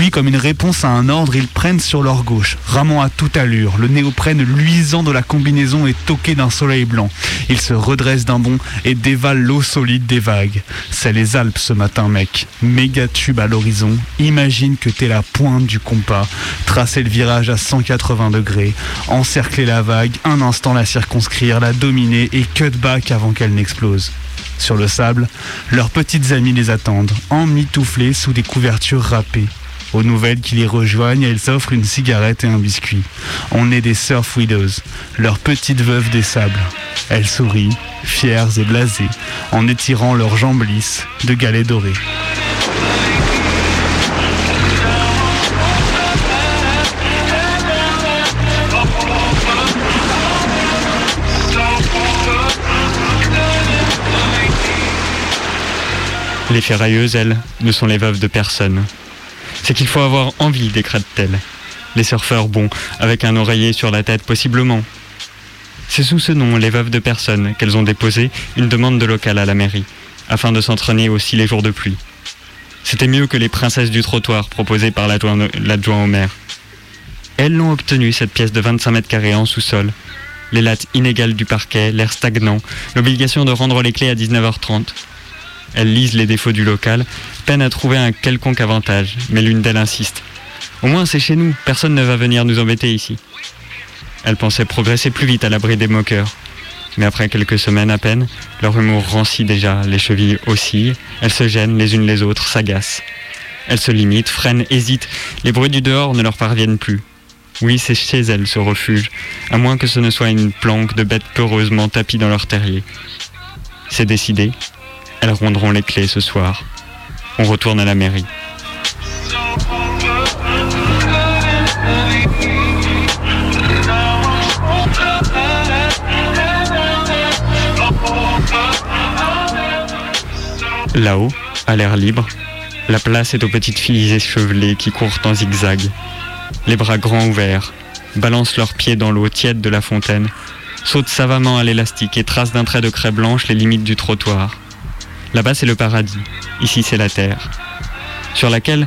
Puis, comme une réponse à un ordre, ils prennent sur leur gauche, ramant à toute allure, le néoprène luisant de la combinaison est toqué d'un soleil blanc. Ils se redressent d'un bond et dévalent l'eau solide des vagues. C'est les Alpes ce matin, mec. Méga tube à l'horizon. Imagine que t'es la pointe du compas. Tracer le virage à 180 degrés. Encercler la vague, un instant la circonscrire, la dominer et cut back avant qu'elle n'explose. Sur le sable, leurs petites amies les attendent, emmitouflées sous des couvertures râpées. Aux nouvelles qui les rejoignent, elles offrent une cigarette et un biscuit. On est des surf widows, leurs petites veuves des sables. Elles sourient, fières et blasées, en étirant leurs jambes lisses de galets dorés. Les ferrailleuses, elles, ne sont les veuves de personne. C'est qu'il faut avoir envie, décrète-t-elle. Les surfeurs, bon, avec un oreiller sur la tête, possiblement. C'est sous ce nom, les veuves de personne, qu'elles ont déposé une demande de local à la mairie, afin de s'entraîner aussi les jours de pluie. C'était mieux que les princesses du trottoir proposées par l'adjoint au maire. Elles l'ont obtenu, cette pièce de 25 mètres carrés en sous-sol. Les lattes inégales du parquet, l'air stagnant, l'obligation de rendre les clés à 19h30. Elles lisent les défauts du local, peinent à trouver un quelconque avantage, mais l'une d'elles insiste. Au moins c'est chez nous, personne ne va venir nous embêter ici. Elle pensait progresser plus vite à l'abri des moqueurs. Mais après quelques semaines à peine, leur humour rancit déjà, les chevilles oscillent, elles se gênent les unes les autres, s'agacent. Elles se limitent, freinent, hésitent, les bruits du dehors ne leur parviennent plus. Oui, c'est chez elles ce refuge, à moins que ce ne soit une planque de bêtes peureusement tapies dans leur terrier. C'est décidé, elles rendront les clés ce soir. On retourne à la mairie. Là-haut, à l'air libre, la place est aux petites filles échevelées qui courent en zigzag, les bras grands ouverts, balancent leurs pieds dans l'eau tiède de la fontaine, sautent savamment à l'élastique et tracent d'un trait de craie blanche les limites du trottoir. Là-bas, c'est le paradis. Ici, c'est la terre. Sur laquelle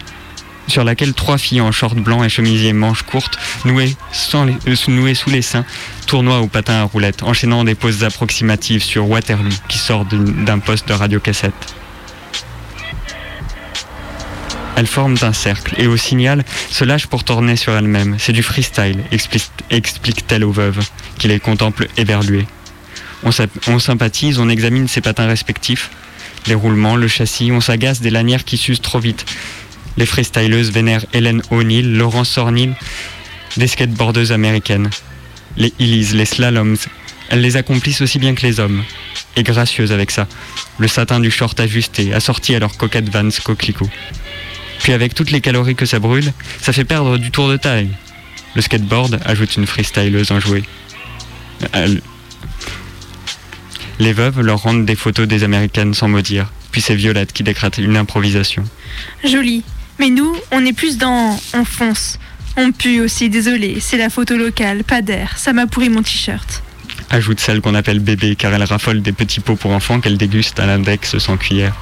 sur laquelle trois filles en short blanc et chemisier manches courtes, nouées, sans euh, sous les seins, tournoient au patin à roulettes, enchaînant des poses approximatives sur Waterloo qui sort d'un poste de radiocassette. Elles forment un cercle et au signal se lâchent pour tourner sur elles-mêmes. C'est du freestyle, expli- explique-t-elle aux veuves, qui les contemplent éberluées. On sympathise, on examine ses patins respectifs, les roulements, le châssis, on s'agace des lanières qui s'usent trop vite. Les freestyleuses vénèrent Hélène O'Neill, Laurence Sornil, des skateboardeuses américaines. Les Illies, les slaloms, elles les accomplissent aussi bien que les hommes. Et gracieuses avec ça. Le satin du short ajusté, assorti à leur coquette Vans coquelicot. Puis avec toutes les calories que ça brûle, ça fait perdre du tour de taille. Le skateboard ajoute une freestyleuse enjouée. Elle- Les veuves leur rendent des photos des américaines sans mot dire. Puis c'est Violette qui décrète une improvisation. Joli. Mais nous, on est plus dans on fonce. On pue aussi, désolé. C'est la photo locale, pas d'air. Ça m'a pourri mon t-shirt. Ajoute celle qu'on appelle bébé car elle raffole des petits pots pour enfants qu'elle déguste à l'index sans cuillère.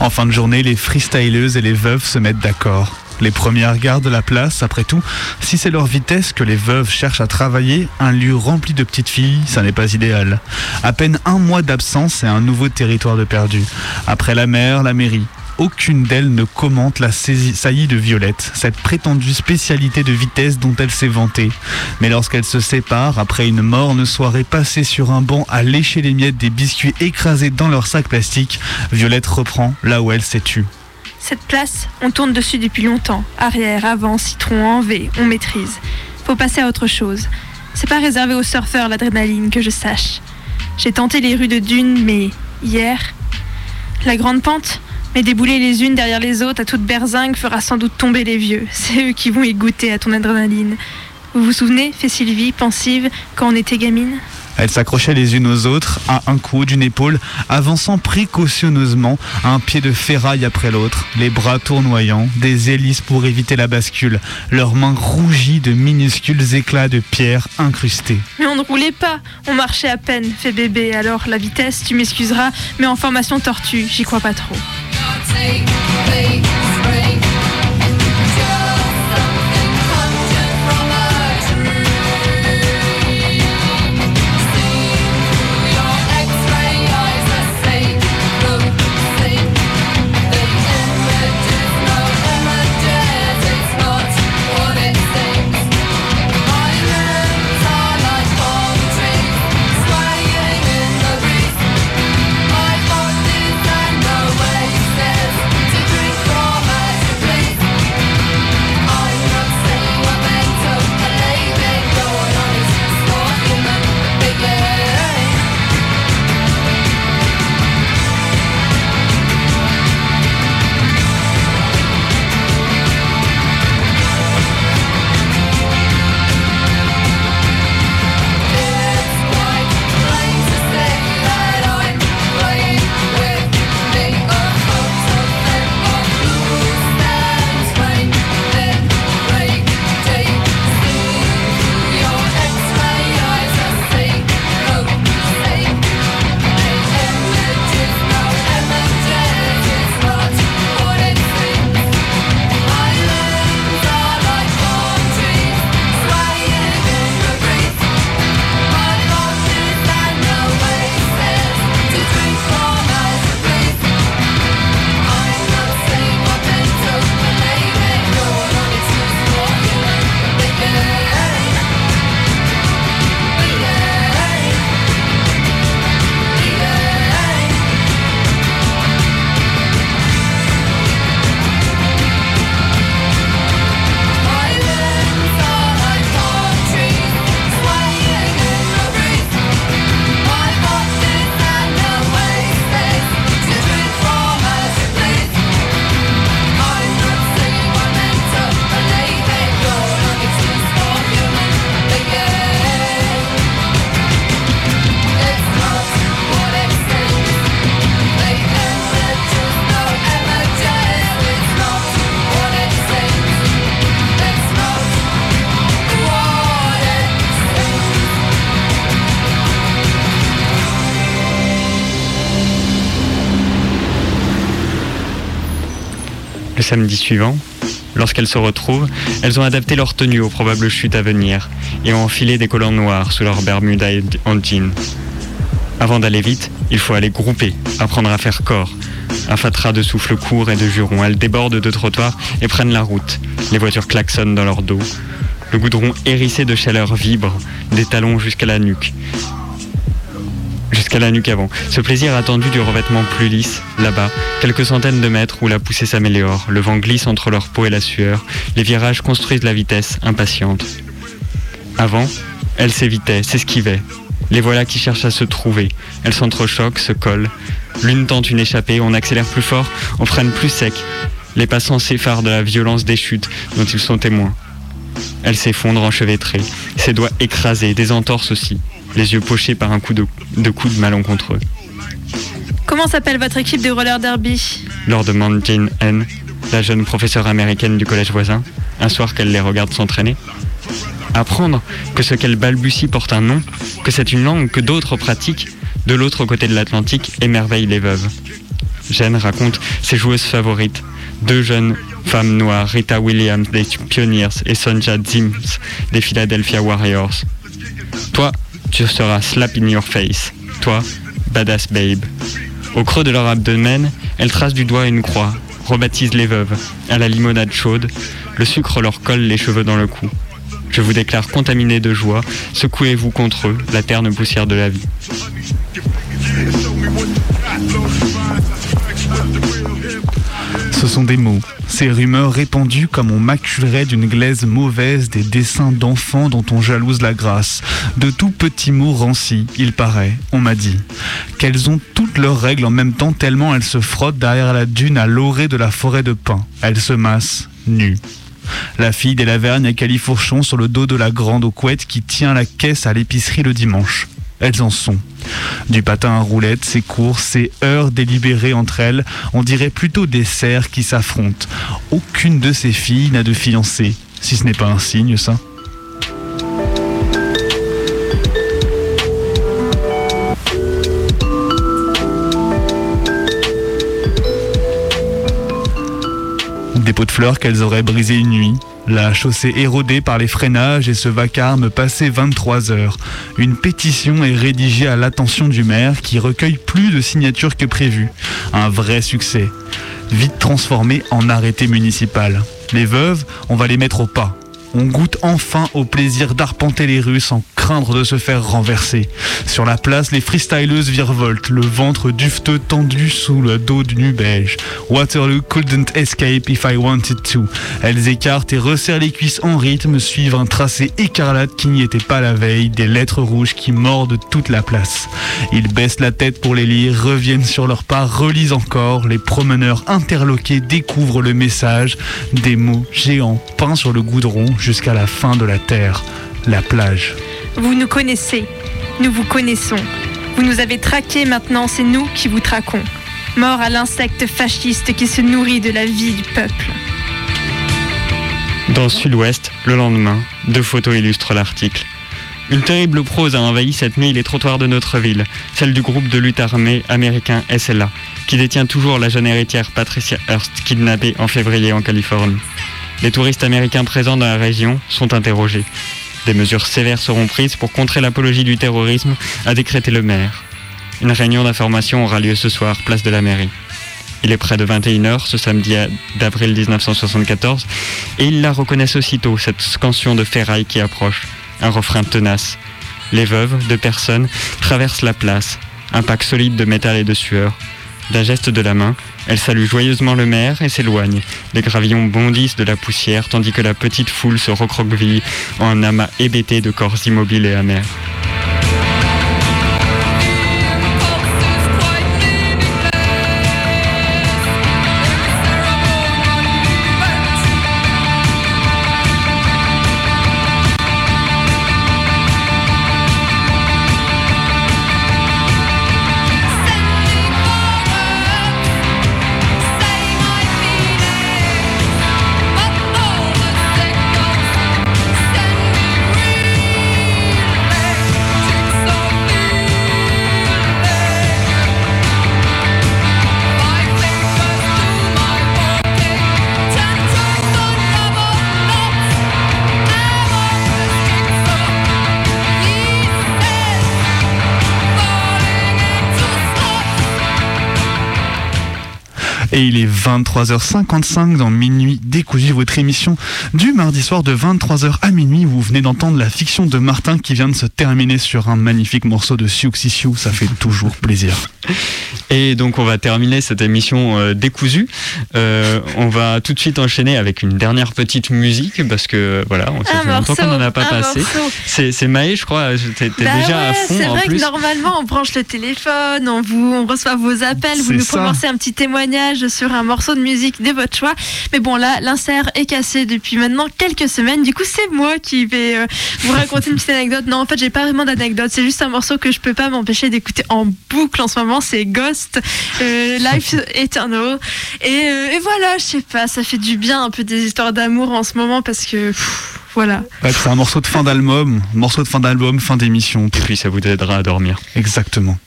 En fin de journée, les freestyleuses et les veuves se mettent d'accord. Les premières gardent la place, après tout. Si c'est leur vitesse que les veuves cherchent à travailler, un lieu rempli de petites filles, ça n'est pas idéal. À peine un mois d'absence et un nouveau territoire de perdu. Après la mer, la mairie. Aucune d'elles ne commente la saillie de Violette, cette prétendue spécialité de vitesse dont elle s'est vantée. Mais lorsqu'elles se séparent, après une morne soirée passée sur un banc à lécher les miettes des biscuits écrasés dans leur sac plastique, Violette reprend là où elle s'est tue. Cette place, on tourne dessus depuis longtemps. Arrière, avant, citron, en V, on maîtrise. Faut passer à autre chose. C'est pas réservé aux surfeurs l'adrénaline, que je sache. J'ai tenté les rues de Dune, mais hier, la grande pente, mais débouler les unes derrière les autres à toute berzingue fera sans doute tomber les vieux. C'est eux qui vont y goûter à ton adrénaline. Vous vous souvenez, fait Sylvie, pensive, quand on était gamine? Elles s'accrochaient les unes aux autres, à un coup d'une épaule, avançant précautionneusement, un pied de ferraille après l'autre, les bras tournoyants, des hélices pour éviter la bascule, leurs mains rougies de minuscules éclats de pierre incrustés. Mais on ne roulait pas, on marchait à peine, fait bébé. Alors la vitesse, tu m'excuseras, mais en formation tortue, j'y crois pas trop. Samedi suivant, lorsqu'elles se retrouvent, elles ont adapté leur tenue aux probables chutes à venir et ont enfilé des collants noirs sous leurs bermudas en jean. Avant d'aller vite, il faut aller grouper, apprendre à faire corps. Un fatras de souffle court et de jurons. Elles débordent de trottoirs et prennent la route. Les voitures klaxonnent dans leur dos. Le goudron hérissé de chaleur vibre, des talons jusqu'à la nuque. Jusqu'à la nuque avant. Ce plaisir attendu du revêtement plus lisse, là-bas, quelques centaines de mètres où la poussée s'améliore, le vent glisse entre leur peau et la sueur, les virages construisent la vitesse, impatiente. Avant, elles s'évitaient, s'esquivaient. Les voilà qui cherchent à se trouver. Elles s'entrechoquent, se collent. L'une tente une échappée, on accélère plus fort, on freine plus sec. Les passants s'effarent de la violence des chutes dont ils sont témoins. Elle s'effondre enchevêtrée, ses doigts écrasés, des entorses aussi, les yeux pochés par un coup de, de coude malencontreux. Comment s'appelle votre équipe de roller derby? Leur demande Jane N, la jeune professeure américaine du collège voisin, un soir qu'elle les regarde s'entraîner. Apprendre que ce qu'elle balbutie porte un nom, que c'est une langue que d'autres pratiquent, de l'autre côté de l'Atlantique, émerveille les veuves. Jane raconte ses joueuses favorites, deux jeunes femmes noires, Rita Williams des Pioneers et Sonja Zims des Philadelphia Warriors. Toi, tu seras slap in your face. Toi, badass babe. Au creux de leur abdomen, elles tracent du doigt une croix, rebaptisent les veuves. À la limonade chaude, le sucre leur colle les cheveux dans le cou. Je vous déclare contaminé de joie, secouez-vous contre eux, la terne poussière de la vie. Ce sont des mots, ces rumeurs répandues comme on maculerait d'une glaise mauvaise des dessins d'enfants dont on jalouse la grâce. De tout petits mots rancis, il paraît, on m'a dit, qu'elles ont toutes leurs règles en même temps tellement elles se frottent derrière la dune à l'orée de la forêt de pins. Elles se massent, nues. La fille des Lavergne à califourchon sur le dos de la grande aux couettes qui tient la caisse à l'épicerie le dimanche. Elles en sont. Du patin à roulettes, ces courses, ces heures délibérées entre elles, on dirait plutôt des cerfs qui s'affrontent. Aucune de ces filles n'a de fiancé, si ce n'est pas un signe, ça. Des pots de fleurs qu'elles auraient brisé une nuit, la chaussée érodée par les freinages et ce vacarme passé 23 heures. Une pétition est rédigée à l'attention du maire qui recueille plus de signatures que prévu. Un vrai succès. Vite transformé en arrêté municipal. Les veuves, on va les mettre au pas. On goûte enfin au plaisir d'arpenter les rues sans craindre de se faire renverser. Sur la place, les freestyleuses virevoltent, le ventre dufteux tendu sous le dos du beige. Waterloo couldn't escape if I wanted to. Elles écartent et resserrent les cuisses en rythme, suivent un tracé écarlate qui n'y était pas la veille, des lettres rouges qui mordent toute la place. Ils baissent la tête pour les lire, reviennent sur leurs pas, relisent encore, les promeneurs interloqués découvrent le message, des mots géants peints sur le goudron jusqu'à la fin de la terre, la plage. Vous nous connaissez, nous vous connaissons. Vous nous avez traqués maintenant, c'est nous qui vous traquons. Mort à l'insecte fasciste qui se nourrit de la vie du peuple. Dans Sud-Ouest, le lendemain, deux photos illustrent l'article. Une terrible prose a envahi cette nuit les trottoirs de notre ville, celle du groupe de lutte armée américain SLA, qui détient toujours la jeune héritière Patricia Hearst, kidnappée en février en Californie. Les touristes américains présents dans la région sont interrogés. Des mesures sévères seront prises pour contrer l'apologie du terrorisme, a décrété le maire. Une réunion d'information aura lieu ce soir, place de la mairie. Il est près de 21h ce samedi d'avril 1974 et ils la reconnaissent aussitôt, cette scansion de ferraille qui approche, un refrain tenace. Les veuves, deux personnes, traversent la place, un pack solide de métal et de sueur. D'un geste de la main, elle salue joyeusement le maire et s'éloigne. Les gravillons bondissent de la poussière tandis que la petite foule se recroqueville en un amas hébété de corps immobiles et amers. Et il est 23h55 dans Minuit décousu, votre émission du mardi soir de 23h à minuit. Vous venez d'entendre la fiction de Martin qui vient de se terminer sur un magnifique morceau de Sioux Sissiou. Ça fait toujours plaisir. Et donc on va terminer cette émission euh, décousue. Euh, on va tout de suite enchaîner avec une dernière petite musique parce que voilà, on ça fait longtemps qu'on n'en a pas passé. C'est Maë, je crois. T'es Bah déjà ouais, à fond c'est vrai plus. que normalement on branche le téléphone, on vous on reçoit vos appels, vous nous prononcez un petit témoignage sur un morceau de musique de votre choix. Mais bon là, l'insert est cassé depuis maintenant quelques semaines. Du coup, c'est moi qui vais euh, vous raconter une petite anecdote. Non, en fait, j'ai pas vraiment d'anecdote. C'est juste un morceau que je peux pas m'empêcher d'écouter en boucle en ce moment. C'est Ghost, euh, Life Eternal. Et, euh, et voilà, je sais pas, ça fait du bien un peu des histoires d'amour en ce moment parce que pff, voilà. Ouais, c'est un morceau de fin d'album, morceau de fin d'album, fin d'émission. Et puis ça vous aidera à dormir. Exactement.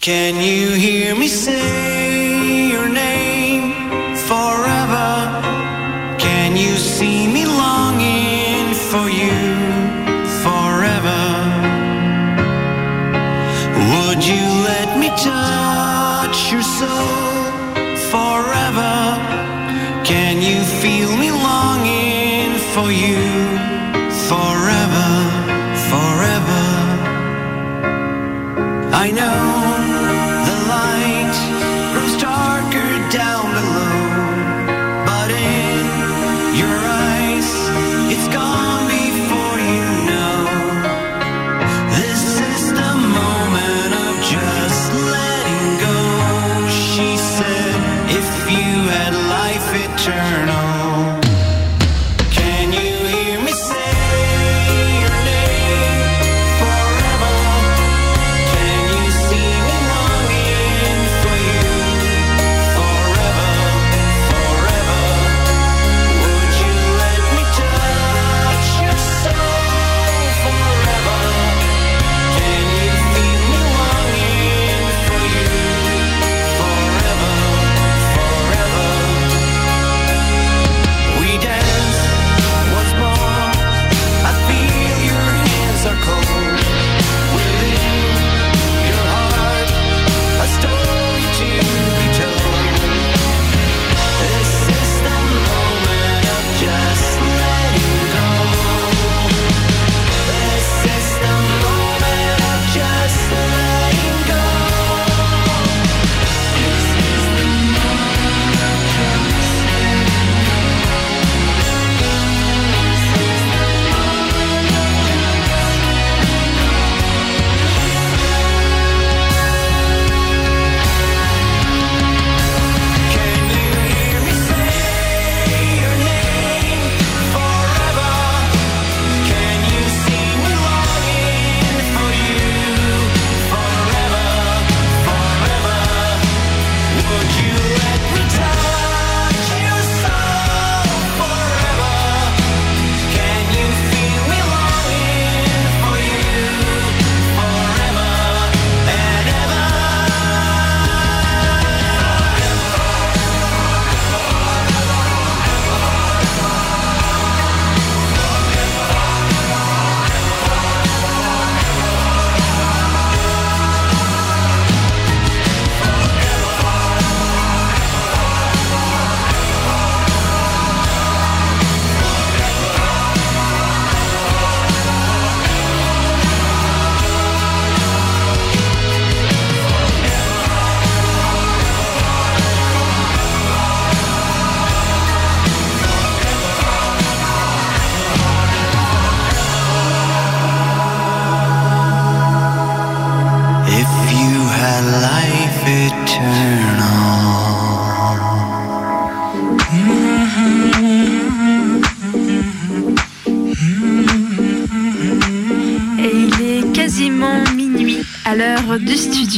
Can you hear me say I know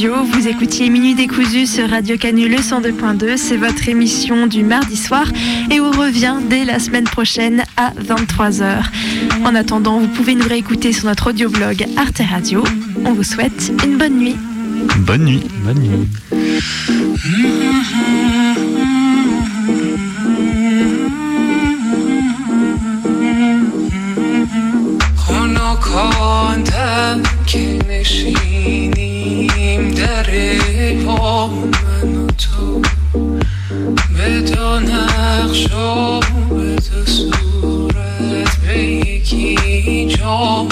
du studio. Vous écoutiez Minuit décousu sur Radio Canu le 102.2. C'est votre émission du mardi soir et on revient dès la semaine prochaine à 23h. En attendant, vous pouvez nous réécouter sur notre audioblog Arte Radio. On vous souhaite une bonne nuit. Bonne nuit. Bonne nuit. خنک آدم که نشینیم دره پا من و تو. به دو نقش و به دو صورت. به یکی جام